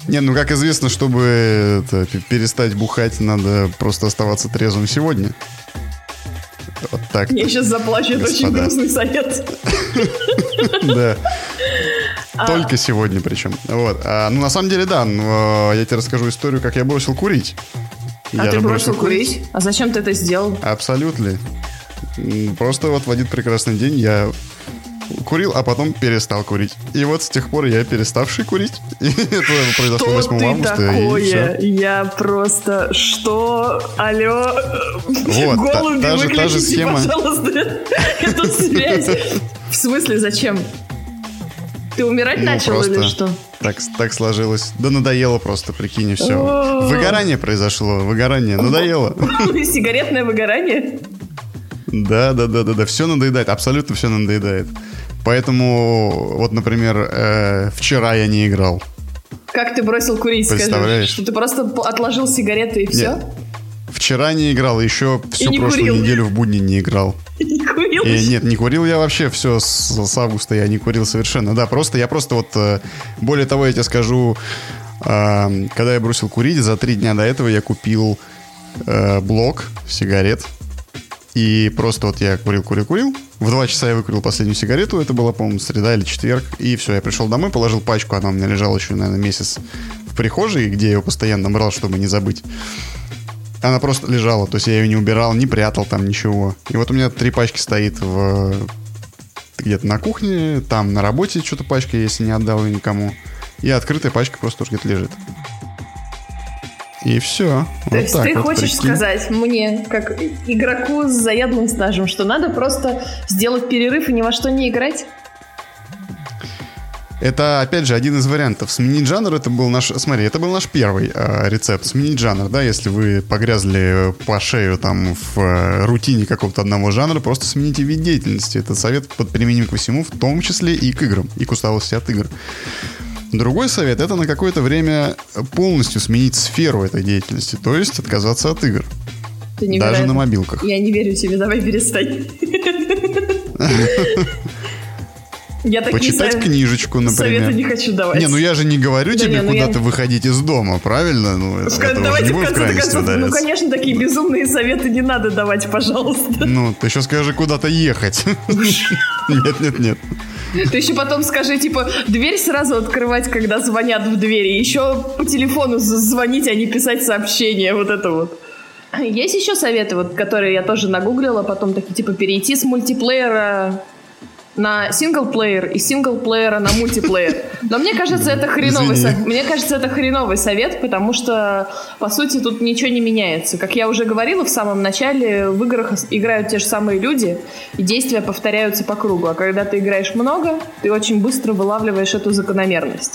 Не, ну как известно, чтобы это, перестать бухать, надо просто оставаться трезвым сегодня. Вот так. Я сейчас заплачу, это очень грустный совет. [laughs] Да. А. Только сегодня причем. Вот. А, ну, на самом деле, да. Но я тебе расскажу историю, как я бросил курить. А ты бросил курить? А зачем ты это сделал? Абсолютно. Просто вот в один прекрасный день я курил, а потом перестал курить. И вот с тех пор я переставший курить. [laughs] И это произошло 8 августа. Такое? Я просто... Что? Алло? Вот, Голуби, та, та, же, та же схема. пожалуйста, эту связь. [laughs] В смысле, зачем? Ты умирать ну, начал или что? Так, так сложилось. Да надоело просто, прикинь, и все. Выгорание произошло, выгорание, надоело. [laughs] Сигаретное выгорание? Да, да, да, да, да. Все надоедает, абсолютно все надоедает. Поэтому, вот, например, э, вчера я не играл. Как ты бросил курить, Представляешь? скажи? Что ты просто отложил сигареты и все? Нет. Вчера не играл, еще всю прошлую курил. неделю в будни не играл. [laughs] курил? И, нет, не курил я вообще все с, с августа, я не курил совершенно. Да, просто я просто вот, э, более того, я тебе скажу, э, когда я бросил курить, за три дня до этого я купил э, блок сигарет. И просто вот я курил, курил, курил. В два часа я выкурил последнюю сигарету. Это была, по-моему, среда или четверг. И все, я пришел домой, положил пачку. Она у меня лежала еще, наверное, месяц в прихожей, где я ее постоянно брал, чтобы не забыть. Она просто лежала, то есть я ее не убирал, не прятал там ничего. И вот у меня три пачки стоит в где-то на кухне, там на работе что-то пачка, если не отдал ее никому. И открытая пачка просто тоже где-то лежит. И все. То вот есть ты вот, хочешь прикинь. сказать мне, как игроку с заядлым стажем, что надо просто сделать перерыв и ни во что не играть? Это, опять же, один из вариантов. Сменить жанр, это был наш... Смотри, это был наш первый э, рецепт. Сменить жанр, да, если вы погрязли по шею там в э, рутине какого-то одного жанра, просто смените вид деятельности. Это совет под применим ко всему, в том числе и к играм, и к усталости от игр. Другой совет — это на какое-то время полностью сменить сферу этой деятельности, то есть отказаться от игр. Даже на мобилках. Я не верю тебе, давай перестань. Я Почитать книжечку, например. Советы не хочу давать. Не, ну я же не говорю да тебе ну куда-то я... выходить из дома, правильно? Ну, это, это Давайте в конце концов, ну, конечно, такие безумные советы не надо давать, пожалуйста. Ну, ты еще скажи куда-то ехать. [laughs] Нет, нет, нет. Ты еще потом скажи, типа, дверь сразу открывать, когда звонят в двери. Еще по телефону звонить, а не писать сообщения. Вот это вот. Есть еще советы, вот, которые я тоже нагуглила, потом такие, типа, перейти с мультиплеера на синглплеер и синглплеера на мультиплеер. Но мне кажется, это хреновый совет. Мне кажется, это хреновый совет, потому что, по сути, тут ничего не меняется. Как я уже говорила в самом начале, в играх играют те же самые люди, и действия повторяются по кругу. А когда ты играешь много, ты очень быстро вылавливаешь эту закономерность.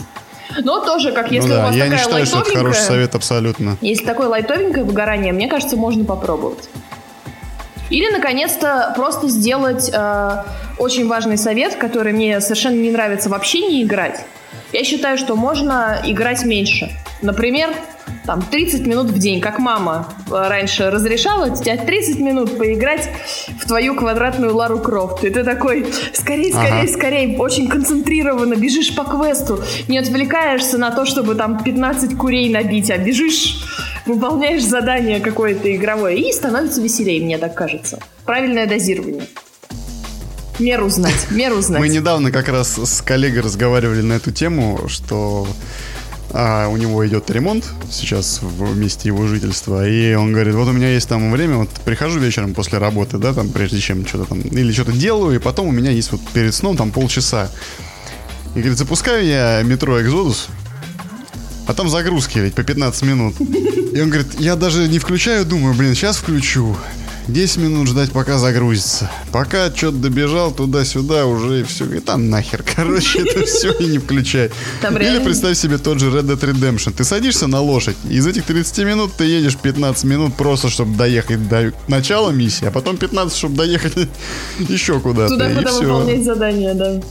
Но тоже, как если ну да, у вас я такая не считаю, что это хороший совет абсолютно. Если такое лайтовенькое выгорание, мне кажется, можно попробовать. Или, наконец-то, просто сделать э, очень важный совет, который мне совершенно не нравится вообще не играть. Я считаю, что можно играть меньше. Например, там 30 минут в день, как мама э, раньше разрешала тебе 30 минут поиграть в твою квадратную Лару Крофт. И ты такой, скорее, скорее, ага. скорее, очень концентрированно бежишь по квесту, не отвлекаешься на то, чтобы там 15 курей набить, а бежишь выполняешь задание какое-то игровое, и становится веселее, мне так кажется. Правильное дозирование. Меру знать, меру знать. Мы недавно как раз с коллегой разговаривали на эту тему, что а, у него идет ремонт сейчас в месте его жительства, и он говорит, вот у меня есть там время, вот прихожу вечером после работы, да, там, прежде чем что-то там, или что-то делаю, и потом у меня есть вот перед сном там полчаса. И говорит, запускаю я метро Экзодус, а там загрузки ведь по 15 минут. И он говорит, я даже не включаю, думаю, блин, сейчас включу. 10 минут ждать, пока загрузится. Пока что-то добежал туда-сюда, уже все. И там нахер, [laughs] короче, это все и не включай. Там Или реально... представь себе тот же Red Dead Redemption. Ты садишься на лошадь, и из этих 30 минут ты едешь 15 минут просто, чтобы доехать до начала миссии, а потом 15, чтобы доехать [laughs] еще куда-то. Туда, куда выполнять задание, да.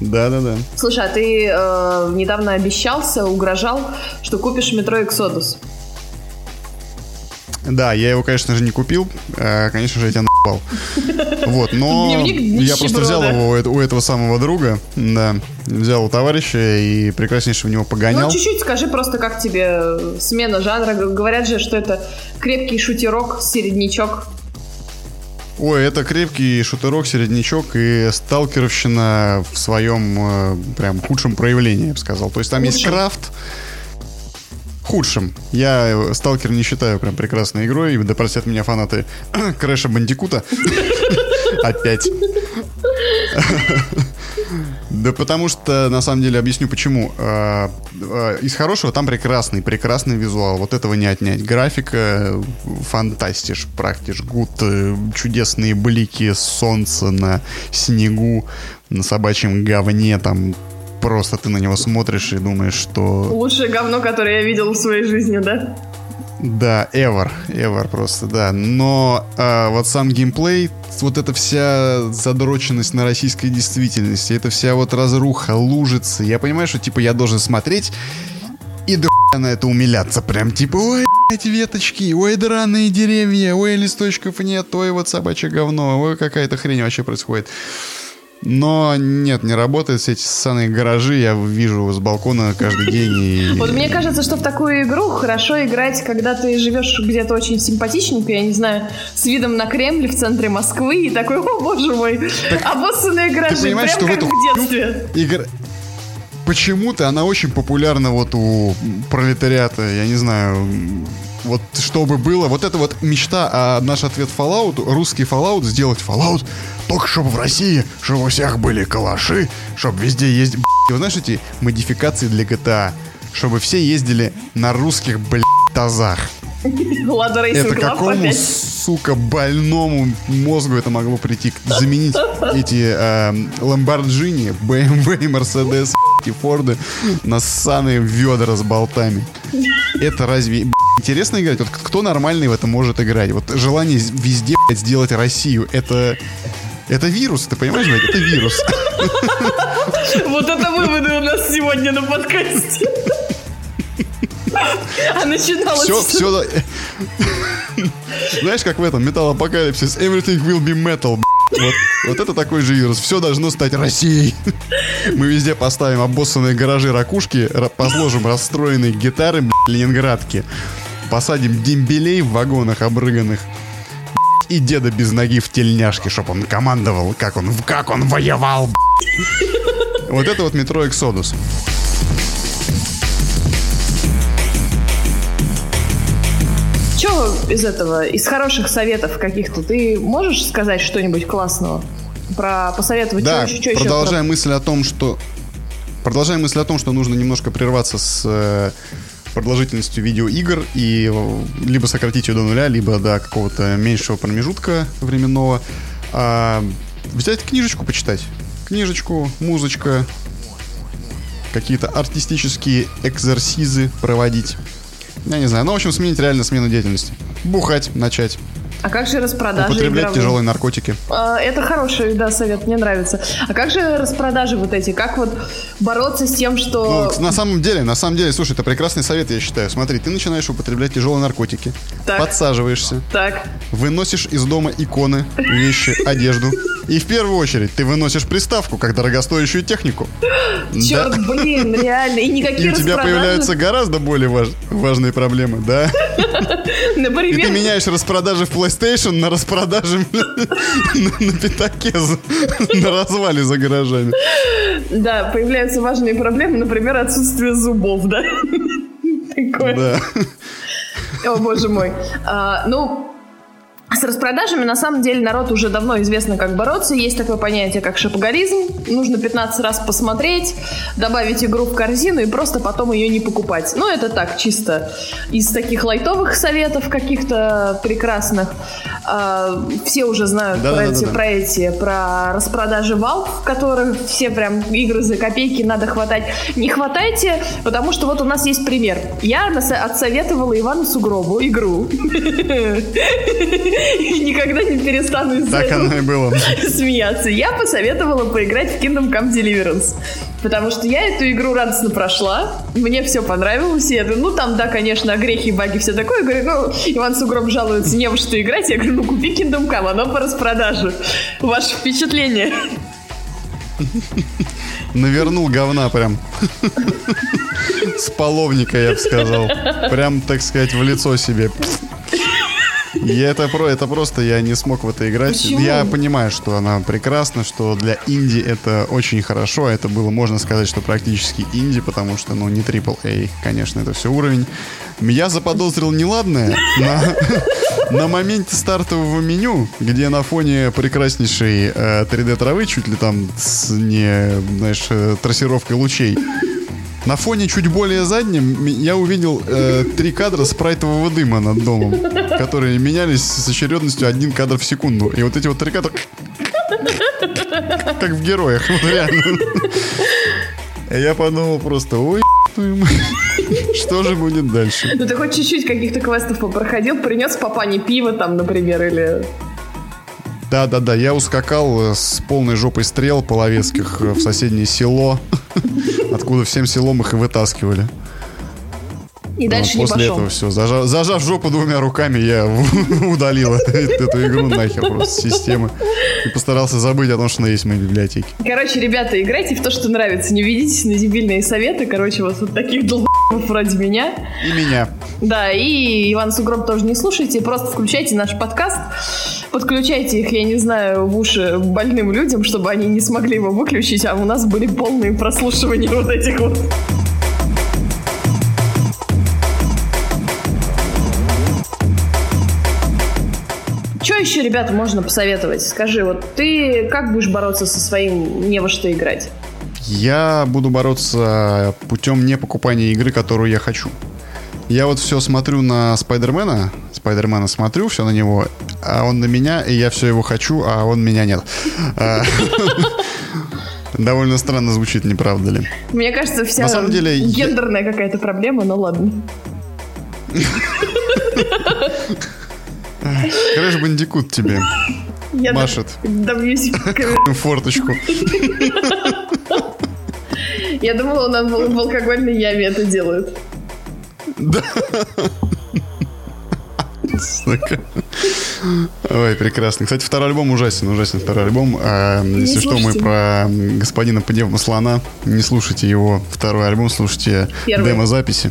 Да, да, да. Слушай, а ты э, недавно обещался, угрожал, что купишь метро Exodus. Да, я его, конечно же, не купил. Э, конечно же, я тебя наебал. [laughs] Вот, но я просто взял его у этого самого друга, да, взял у товарища и прекраснейше в него погонял. Ну, чуть-чуть скажи просто, как тебе смена жанра. Говорят же, что это крепкий шутерок, середнячок. Ой, это крепкий шутерок, середнячок и сталкеровщина в своем э, прям худшем проявлении, я бы сказал. То есть там Худшим. есть крафт, худшим. Я э, Сталкер не считаю прям прекрасной игрой, да простят меня фанаты [clears throat] Крэша Бандикута. [laughs] Опять. [laughs] Да потому что, на самом деле, объясню почему. А, а, из хорошего там прекрасный, прекрасный визуал. Вот этого не отнять. Графика фантастиш, практиш, гуд, э, чудесные блики солнца на снегу, на собачьем говне, там просто ты на него смотришь и думаешь, что... Лучшее говно, которое я видел в своей жизни, да? Да, ever, ever просто, да. Но а, вот сам геймплей, вот эта вся задроченность на российской действительности, это вся вот разруха, лужицы. Я понимаю, что типа я должен смотреть и до на это умиляться. Прям типа, ой, блядь, веточки, ой, драные деревья, ой, листочков нет, ой, вот собачье говно, ой, какая-то хрень вообще происходит. Но нет, не работают все эти ссаные гаражи, я вижу с балкона каждый день. И... [laughs] Вот мне кажется, что в такую игру хорошо играть, когда ты живешь где-то очень симпатичненько, я не знаю, с видом на Кремль в центре Москвы, и такой, о боже мой, так, обоссанные гаражи, прям что как в, в детстве. Игр... Почему-то она очень популярна вот у пролетариата, я не знаю, вот чтобы было, вот это вот мечта, а наш ответ Fallout, русский Fallout, сделать Fallout только чтобы в России, чтобы у всех были калаши, чтобы везде есть, вы знаешь, эти модификации для GTA, чтобы все ездили на русских, блядь, тазах. Это какому, сука, больному мозгу это могло прийти? Заменить [laughs] эти э, Lamborghini, BMW, Mercedes и Форды на ссаные ведра с болтами. Это разве интересно играть? Вот кто нормальный в это может играть? Вот желание везде блядь, сделать Россию, это... Это вирус, ты понимаешь, блядь? Это вирус. Вот это выводы у нас сегодня на подкасте. А начиналось все. Все, Знаешь, как в этом металлопокалипсис Everything will be metal, вот, вот это такой же вирус. Все должно стать Россией. Мы везде поставим обоссанные гаражи ракушки, посложим расстроенные гитары, блядь, ленинградки. Посадим дембелей в вагонах обрыганных. И деда без ноги в тельняшке, чтоб он командовал, как он, как он воевал. Вот это вот метро Эксодус. Что из этого, из хороших советов каких-то, ты можешь сказать что-нибудь классного? Про посоветовать да, что, что продолжая еще? мысль о том, что продолжая мысль о том, что нужно немножко прерваться с э, продолжительностью видеоигр и э, либо сократить ее до нуля, либо до какого-то меньшего промежутка временного. А, взять книжечку почитать. Книжечку, музычка, какие-то артистические экзорсизы проводить. Я не знаю. Ну, в общем, сменить реально смену деятельности. Бухать начать. А как же распродажи Употреблять игровые? тяжелые наркотики. А, это хороший, да, совет, мне нравится. А как же распродажи вот эти? Как вот бороться с тем, что... Ну, на самом деле, на самом деле, слушай, это прекрасный совет, я считаю. Смотри, ты начинаешь употреблять тяжелые наркотики, так. подсаживаешься, так. выносишь из дома иконы, вещи, [laughs] одежду. И в первую очередь ты выносишь приставку, как дорогостоящую технику. Черт, да? блин, реально. И никакие И у тебя появляются гораздо более важ... важные проблемы, да? [laughs] [laughs] Например? И ты меняешь распродажи в PlayStation на распродажи [laughs] на пятаке, [laughs] на развале за гаражами. Да, появляются важные проблемы, например, отсутствие зубов, да? Такое. Да. О, боже мой. А, ну, с распродажами, на самом деле, народ уже давно известно, как бороться. Есть такое понятие, как шапоголизм. Нужно 15 раз посмотреть, добавить игру в корзину и просто потом ее не покупать. Ну, это так, чисто из таких лайтовых советов каких-то прекрасных. А, все уже знают да, про, да, эти, да, да. про эти, про распродажи Valve, в которых все прям игры за копейки надо хватать. Не хватайте, потому что вот у нас есть пример. Я отсоветовала Ивану Сугробу игру. [laughs] и никогда не перестану из Так оно и было. [laughs] смеяться. Я посоветовала поиграть в Kingdom Come Deliverance. Потому что я эту игру радостно прошла, мне все понравилось, и я думаю, ну там, да, конечно, грехи, баги, все такое. Я говорю, ну, Иван Сугроб жалуется, не во что играть. Я говорю, ну купи Kingdom Come, оно по распродаже. Ваше впечатление? Навернул говна прям. С половника, я бы сказал. Прям, так сказать, в лицо себе. [laughs] И это, про, это просто я не смог в это играть. Почему? Я понимаю, что она прекрасна, что для инди это очень хорошо. Это было, можно сказать, что практически инди, потому что, ну, не AAA, конечно, это все уровень. Я заподозрил неладное [laughs] на, на моменте стартового меню, где на фоне прекраснейшей э, 3D травы, чуть ли там с не, знаешь, э, трассировкой лучей, на фоне чуть более заднем я увидел э, три кадра спрайтового дыма над домом, которые менялись с очередностью один кадр в секунду. И вот эти вот три кадра... Как в героях, вот реально. Я подумал просто, ой, что же будет дальше? Ну ты хоть чуть-чуть каких-то квестов проходил, принес папане пиво там, например, или... Да-да-да, я ускакал с полной жопой стрел половецких в соседнее село [laughs] откуда всем селом их и вытаскивали. И дальше вот не После пошел. этого все. Зажав, зажав жопу двумя руками, я [laughs] удалил эту игру нахер просто системы. И постарался забыть о том, что она есть в моей библиотеке. Короче, ребята, играйте в то, что нравится. Не ведитесь на дебильные советы. Короче, вот, вот таких долб***ов вроде меня. И меня. Да, и Иван Сугроб тоже не слушайте. Просто включайте наш подкаст. Подключайте их, я не знаю, в уши больным людям, чтобы они не смогли его выключить, а у нас были полные прослушивания вот этих вот. Еще, ребята, можно посоветовать? Скажи, вот ты как будешь бороться со своим не во что играть? Я буду бороться путем не покупания игры, которую я хочу. Я вот все смотрю на Спайдермена, Спайдермена смотрю, все на него, а он на меня, и я все его хочу, а он меня нет. А, [laughs] Довольно странно звучит, не правда ли? Мне кажется, вся На самом деле, я- гендерная какая-то проблема, но ладно. [laughs] Крэш Бандикут тебе Я Машет. добьюсь [laughs] форточку. Я думала, он в в алкогольной яме это делают. Сука. Ой, прекрасно. Кстати, второй альбом ужасен, ужасен второй альбом. А, если что, мы слушайте. про господина Пневма Слона. Не слушайте его второй альбом, слушайте Первый. демо-записи.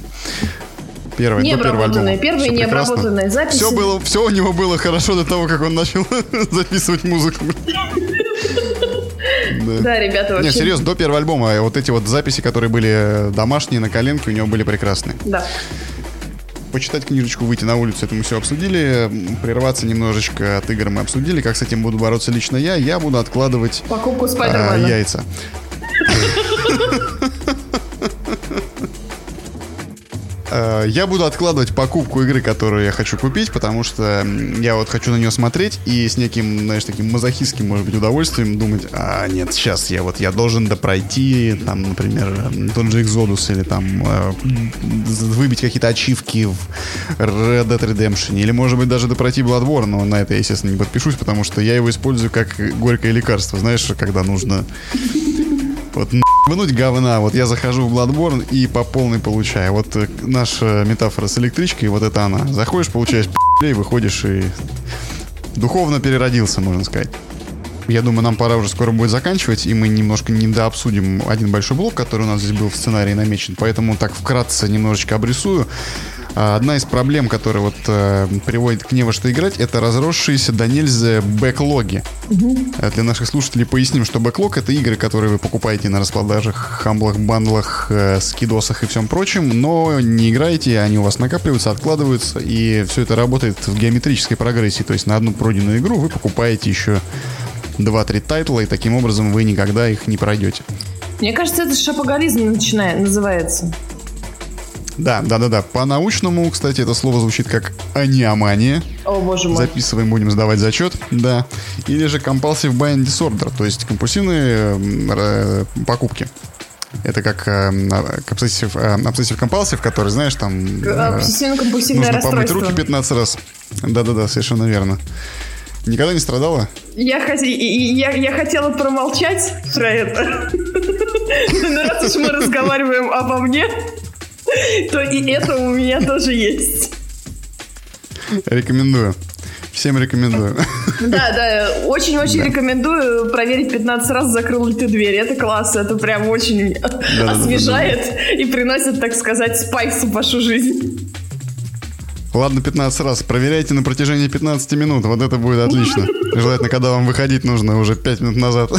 Первый, до первого альбома. Первые прекрасно. необработанные записи. Все было, все у него было хорошо до того, как он начал [laughs] записывать музыку. Да. [laughs] Да, ребята, вообще. Не, серьезно, до первого альбома вот эти вот записи, которые были домашние на коленке, у него были прекрасные. Да. Почитать книжечку, выйти на улицу, это мы все обсудили. Прерваться немножечко от игр мы обсудили. Как с этим буду бороться лично я? Я буду откладывать Покупку а, Спайдермена. яйца. [laughs] Я буду откладывать покупку игры, которую я хочу купить, потому что я вот хочу на нее смотреть и с неким, знаешь, таким мазохистским, может быть, удовольствием думать, а нет, сейчас я вот, я должен допройти, там, например, тот же Exodus или там э, выбить какие-то ачивки в Red Dead Redemption, или, может быть, даже допройти Bloodborne, но на это я, естественно, не подпишусь, потому что я его использую как горькое лекарство, знаешь, когда нужно. Вот нахнуть говна. Вот я захожу в Bloodborne и по полной получаю. Вот э, наша метафора с электричкой, вот это она. Заходишь, получаешь и выходишь и духовно переродился, можно сказать. Я думаю, нам пора уже скоро будет заканчивать, и мы немножко недообсудим один большой блок, который у нас здесь был в сценарии намечен. Поэтому так вкратце немножечко обрисую. А, Одна из проблем, которая вот э, приводит к не во что играть, это разросшиеся до нельзя бэклоги. Э, Для наших слушателей поясним, что бэклог — это игры, которые вы покупаете на распродажах, хамблах, бандлах, э, скидосах и всем прочем, но не играете, они у вас накапливаются, откладываются, и все это работает в геометрической прогрессии. То есть на одну пройденную игру вы покупаете еще 2-3 тайтла, и таким образом вы никогда их не пройдете. Мне кажется, это шапоголизм начинает, называется. Да, да, да, да. По-научному, кстати, это слово звучит как аниомания. О, боже мой. Записываем, будем сдавать зачет, да. Или же compulsive buying disorder, то есть компульсивные э, покупки. Это как э, обсессив, обсессив компалсив, который, знаешь, там э, Обсессивно-компульсивное нужно помыть руки 15 раз. Да-да-да, совершенно верно. Никогда не страдала? Я, хот- я, я хотела промолчать про это. [laughs] Но раз уж мы разговариваем обо мне, [laughs] то и это у меня тоже есть. Рекомендую. Всем рекомендую. [laughs] Да, да, очень-очень рекомендую проверить 15 раз, закрыл ли ты дверь. Это класс, это прям очень [laughs] да, освежает и приносит, так сказать, спайс в вашу жизнь. Ладно, 15 раз. Проверяйте на протяжении 15 минут. Вот это будет отлично. Желательно, когда вам выходить нужно уже 5 минут назад.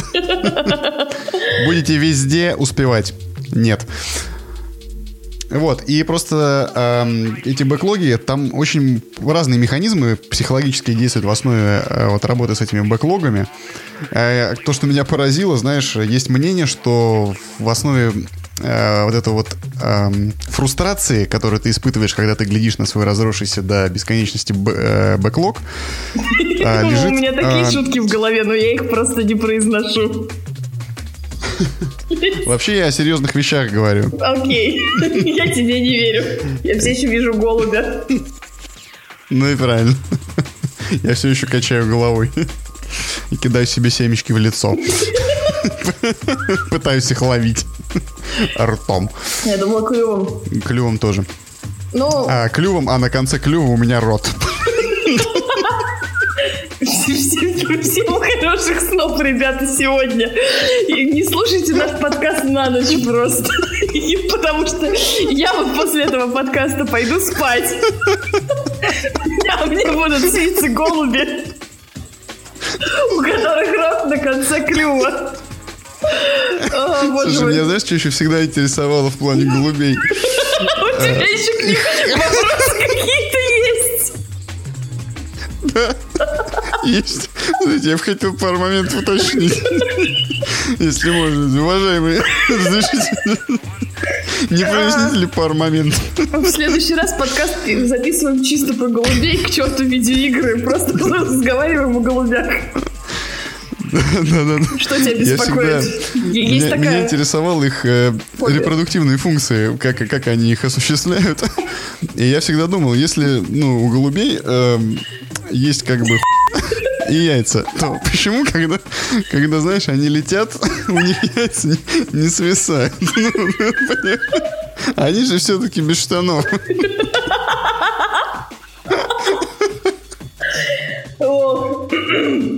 Будете везде успевать. Нет. Вот, и просто эм, эти бэклоги, там очень разные механизмы психологические действуют в основе э, вот работы с этими бэклогами. Э, то, что меня поразило, знаешь, есть мнение, что в основе э, вот это вот эм, фрустрации, которую ты испытываешь, когда ты глядишь на свой разросшийся до бесконечности б- э, бэклог, [laughs] э, лежит... у меня такие э, шутки в голове, но я их просто не произношу. Вообще я о серьезных вещах говорю. Окей, я тебе не верю. Я все еще вижу голубя. Ну и правильно. Я все еще качаю головой. И кидаю себе семечки в лицо. Пытаюсь их ловить. Ртом. Я думала, клювом. Клювом тоже. Ну, А, клювом, а на конце клюва у меня рот. Всем, хороших снов, ребята, сегодня. И не слушайте наш подкаст на ночь просто. И потому что я вот после этого подкаста пойду спать. А мне будут сниться голуби, у которых рот на конце клюва. О, боже Слушай, мой. меня знаешь, что еще всегда интересовало в плане голубей? У тебя еще к ним вопросы какие-то есть. Есть. Я бы хотел пару моментов уточнить. Если можно. Уважаемые, разрешите. Не проясните ли пару моментов? В следующий раз подкаст записываем чисто про голубей, к черту видеоигры. Просто разговариваем о голубях. Да-да-да. Что тебя беспокоит? всегда- Есть меня, меня такая... интересовало их э, репродуктивные функции, как, как они их осуществляют. И я всегда думал, если ну, у голубей эм, есть как бы и яйца, то почему, когда, когда, знаешь, они летят, [laughs] у них яйца не, не свисают? [laughs] Ну, понимаешь? Они же все-таки без штанов.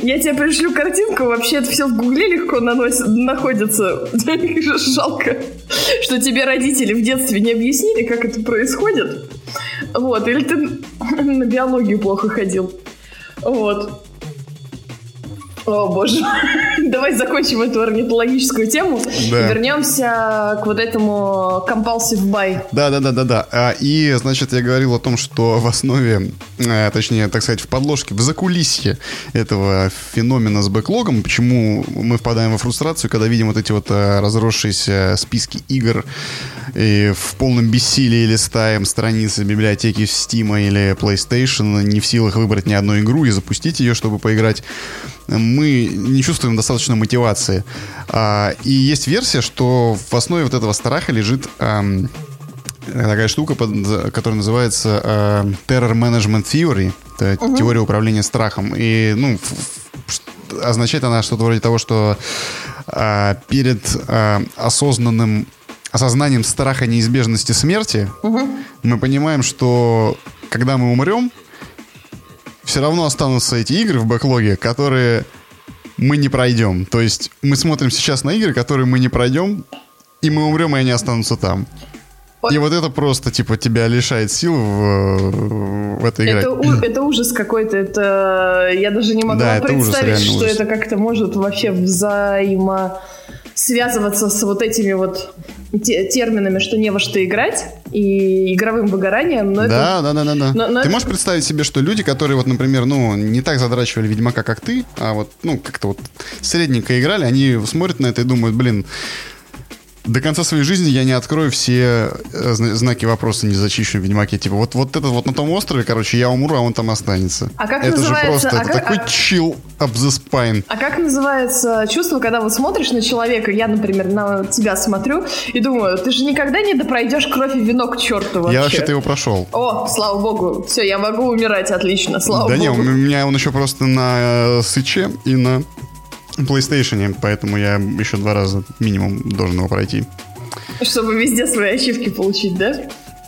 Я тебе пришлю картинку. Вообще это все в гугле легко наносит, находится. [laughs] Жалко, что тебе родители в детстве не объяснили, как это происходит. Вот. Или ты на биологию плохо ходил. Вот. О, боже. [laughs] Давай закончим эту орнитологическую тему Да. и вернемся к вот этому compulsive buy. Да, да, да, да, да. А, И, значит, я говорил о том, что в основе, э, точнее, так сказать, в подложке, в закулисье этого феномена с бэклогом, почему мы впадаем во фрустрацию, когда видим вот эти вот э, разросшиеся списки игр и в полном бессилии листаем страницы библиотеки Steam или PlayStation, не в силах выбрать ни одну игру и запустить ее, чтобы поиграть мы не чувствуем достаточно мотивации. А, и есть версия, что в основе вот этого страха лежит ам, такая штука, под- которая называется а, Terror Management Theory. Это теория управления страхом. И, ну, означает она что-то вроде того, что а, перед а, осознанным осознанием страха неизбежности смерти мы понимаем, что когда мы умрем, все равно останутся эти игры в бэклоге, которые мы не пройдем. То есть мы смотрим сейчас на игры, которые мы не пройдем, и мы умрем, и они останутся там. Вот. И вот это просто, типа, тебя лишает сил в, в это играть. Это, у- [clears throat] это ужас какой-то, это я даже не могла Да, ужас, представить, реально что ужас. это как-то может вообще взаимо связываться с вот этими вот те- терминами, что не во что играть и игровым выгоранием, но это Да, да, да, да, да. Но- но ты это- можешь представить себе, что люди, которые вот, например, ну, не так задрачивали Ведьмака, как ты, а вот, ну, как-то вот средненько играли, они смотрят на это и думают, блин, до конца своей жизни я не открою все э, зна- знаки вопроса, не зачищу в Ведьмаке. Типа, вот, вот этот вот на том острове, короче, я умру, а он там останется. А как это называется- же просто, а это как- такой а- chill up the spine. А как называется чувство, когда вот смотришь на человека, я, например, на тебя смотрю и думаю, ты же никогда не допройдешь кровь и вино к черту вообще. Я вообще-то его прошел. О, слава богу, все, я могу умирать, отлично, слава да не, у богу. меня он еще просто на э, Свитче и на PlayStation, поэтому я еще два раза минимум должен его пройти. Чтобы везде свои ачивки получить, да?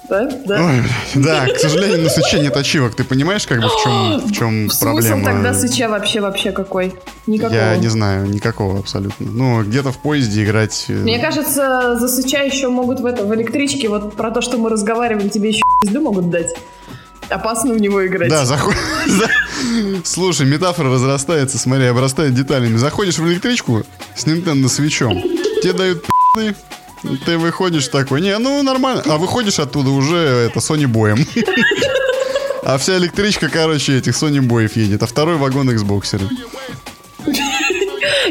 Да? Да? Ой, да, к сожалению, на Свитче нет ачивок. Ты понимаешь, как бы в чем, в [gasps] чем Смысл проблема? тогда свеча вообще вообще какой? Никакого. Я не знаю, никакого абсолютно. Ну, где-то в поезде играть... э, Мне кажется, за свеча еще могут в, это, в электричке, вот про то, что мы разговаривали, тебе еще пизду могут дать. Опасно в него играть. Да, заход... [laughs] за- Слушай, метафора разрастается, смотри, обрастает деталями. Заходишь в электричку с Nintendo свечом, тебе дают пи***ы, ты выходишь такой, не, ну нормально, а выходишь оттуда уже это Sony боем. [laughs] А вся электричка, короче, этих Sony боев едет, а второй вагон Xboxеры.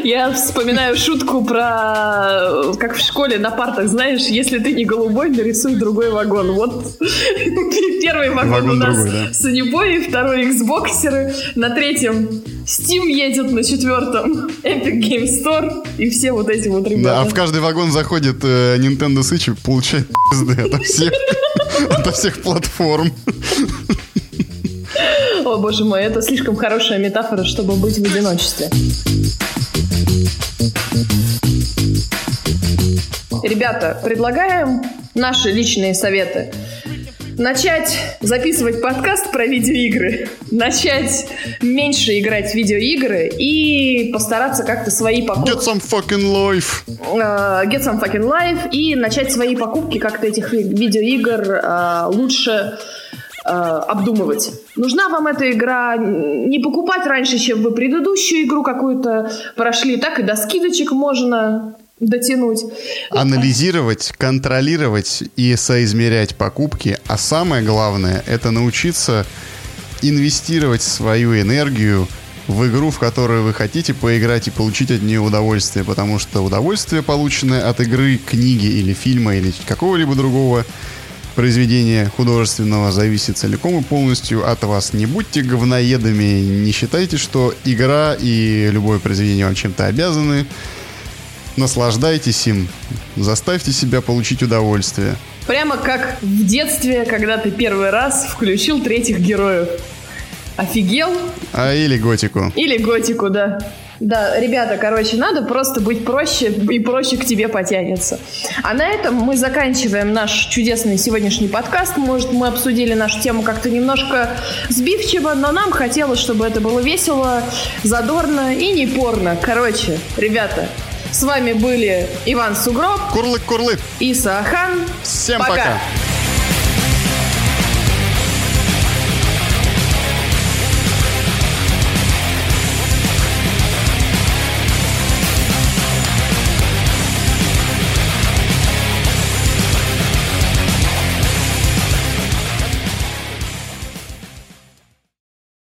Я вспоминаю шутку про, как в школе на партах, знаешь, если ты не голубой, нарисуй другой вагон. Вот [laughs] первый вагон, Вагон у нас другой, да. Сонибой, второй Xboxеры, на третьем Steam едет, на четвертом Epic Game Store и все вот эти вот Да, а ребята. в каждый вагон заходит э, Nintendo Switch и получает пизды ото всех, [laughs] ото всех платформ. О, боже мой, это слишком хорошая метафора, чтобы быть в одиночестве. Ребята, предлагаем наши личные советы. начать записывать подкаст про видеоигры, [laughs] начать меньше играть в видеоигры и постараться как-то свои покупки... Get some fucking life! Uh, get some fucking life и начать свои покупки как-то этих видеоигр uh, лучше uh, обдумывать. Нужна вам эта игра, не покупать раньше, чем вы предыдущую игру какую-то прошли, так и до скидочек можно дотянуть. Анализировать, контролировать и соизмерять покупки. А самое главное, это научиться инвестировать свою энергию в игру, в которую вы хотите поиграть и получить от нее удовольствие, потому что удовольствие, полученное от игры, книги или фильма или какого-либо другого произведения художественного, зависит целиком и полностью от вас. Не будьте говноедами, не считайте, что игра и любое произведение вам чем-то обязаны. Наслаждайтесь им. Заставьте себя получить удовольствие. Прямо как в детстве, когда ты первый раз включил третьих героев. Офигел? А или готику. Или готику, да. Да, ребята, короче, надо просто быть проще, и проще к тебе потянется. А на этом мы заканчиваем наш чудесный сегодняшний подкаст. Может, мы обсудили нашу тему как-то немножко сбивчиво, но нам хотелось, чтобы это было весело, задорно и не порно. Короче, ребята, с вами были Иван Сугроб, Курлык-Курлык и Сахан. Всем пока! пока.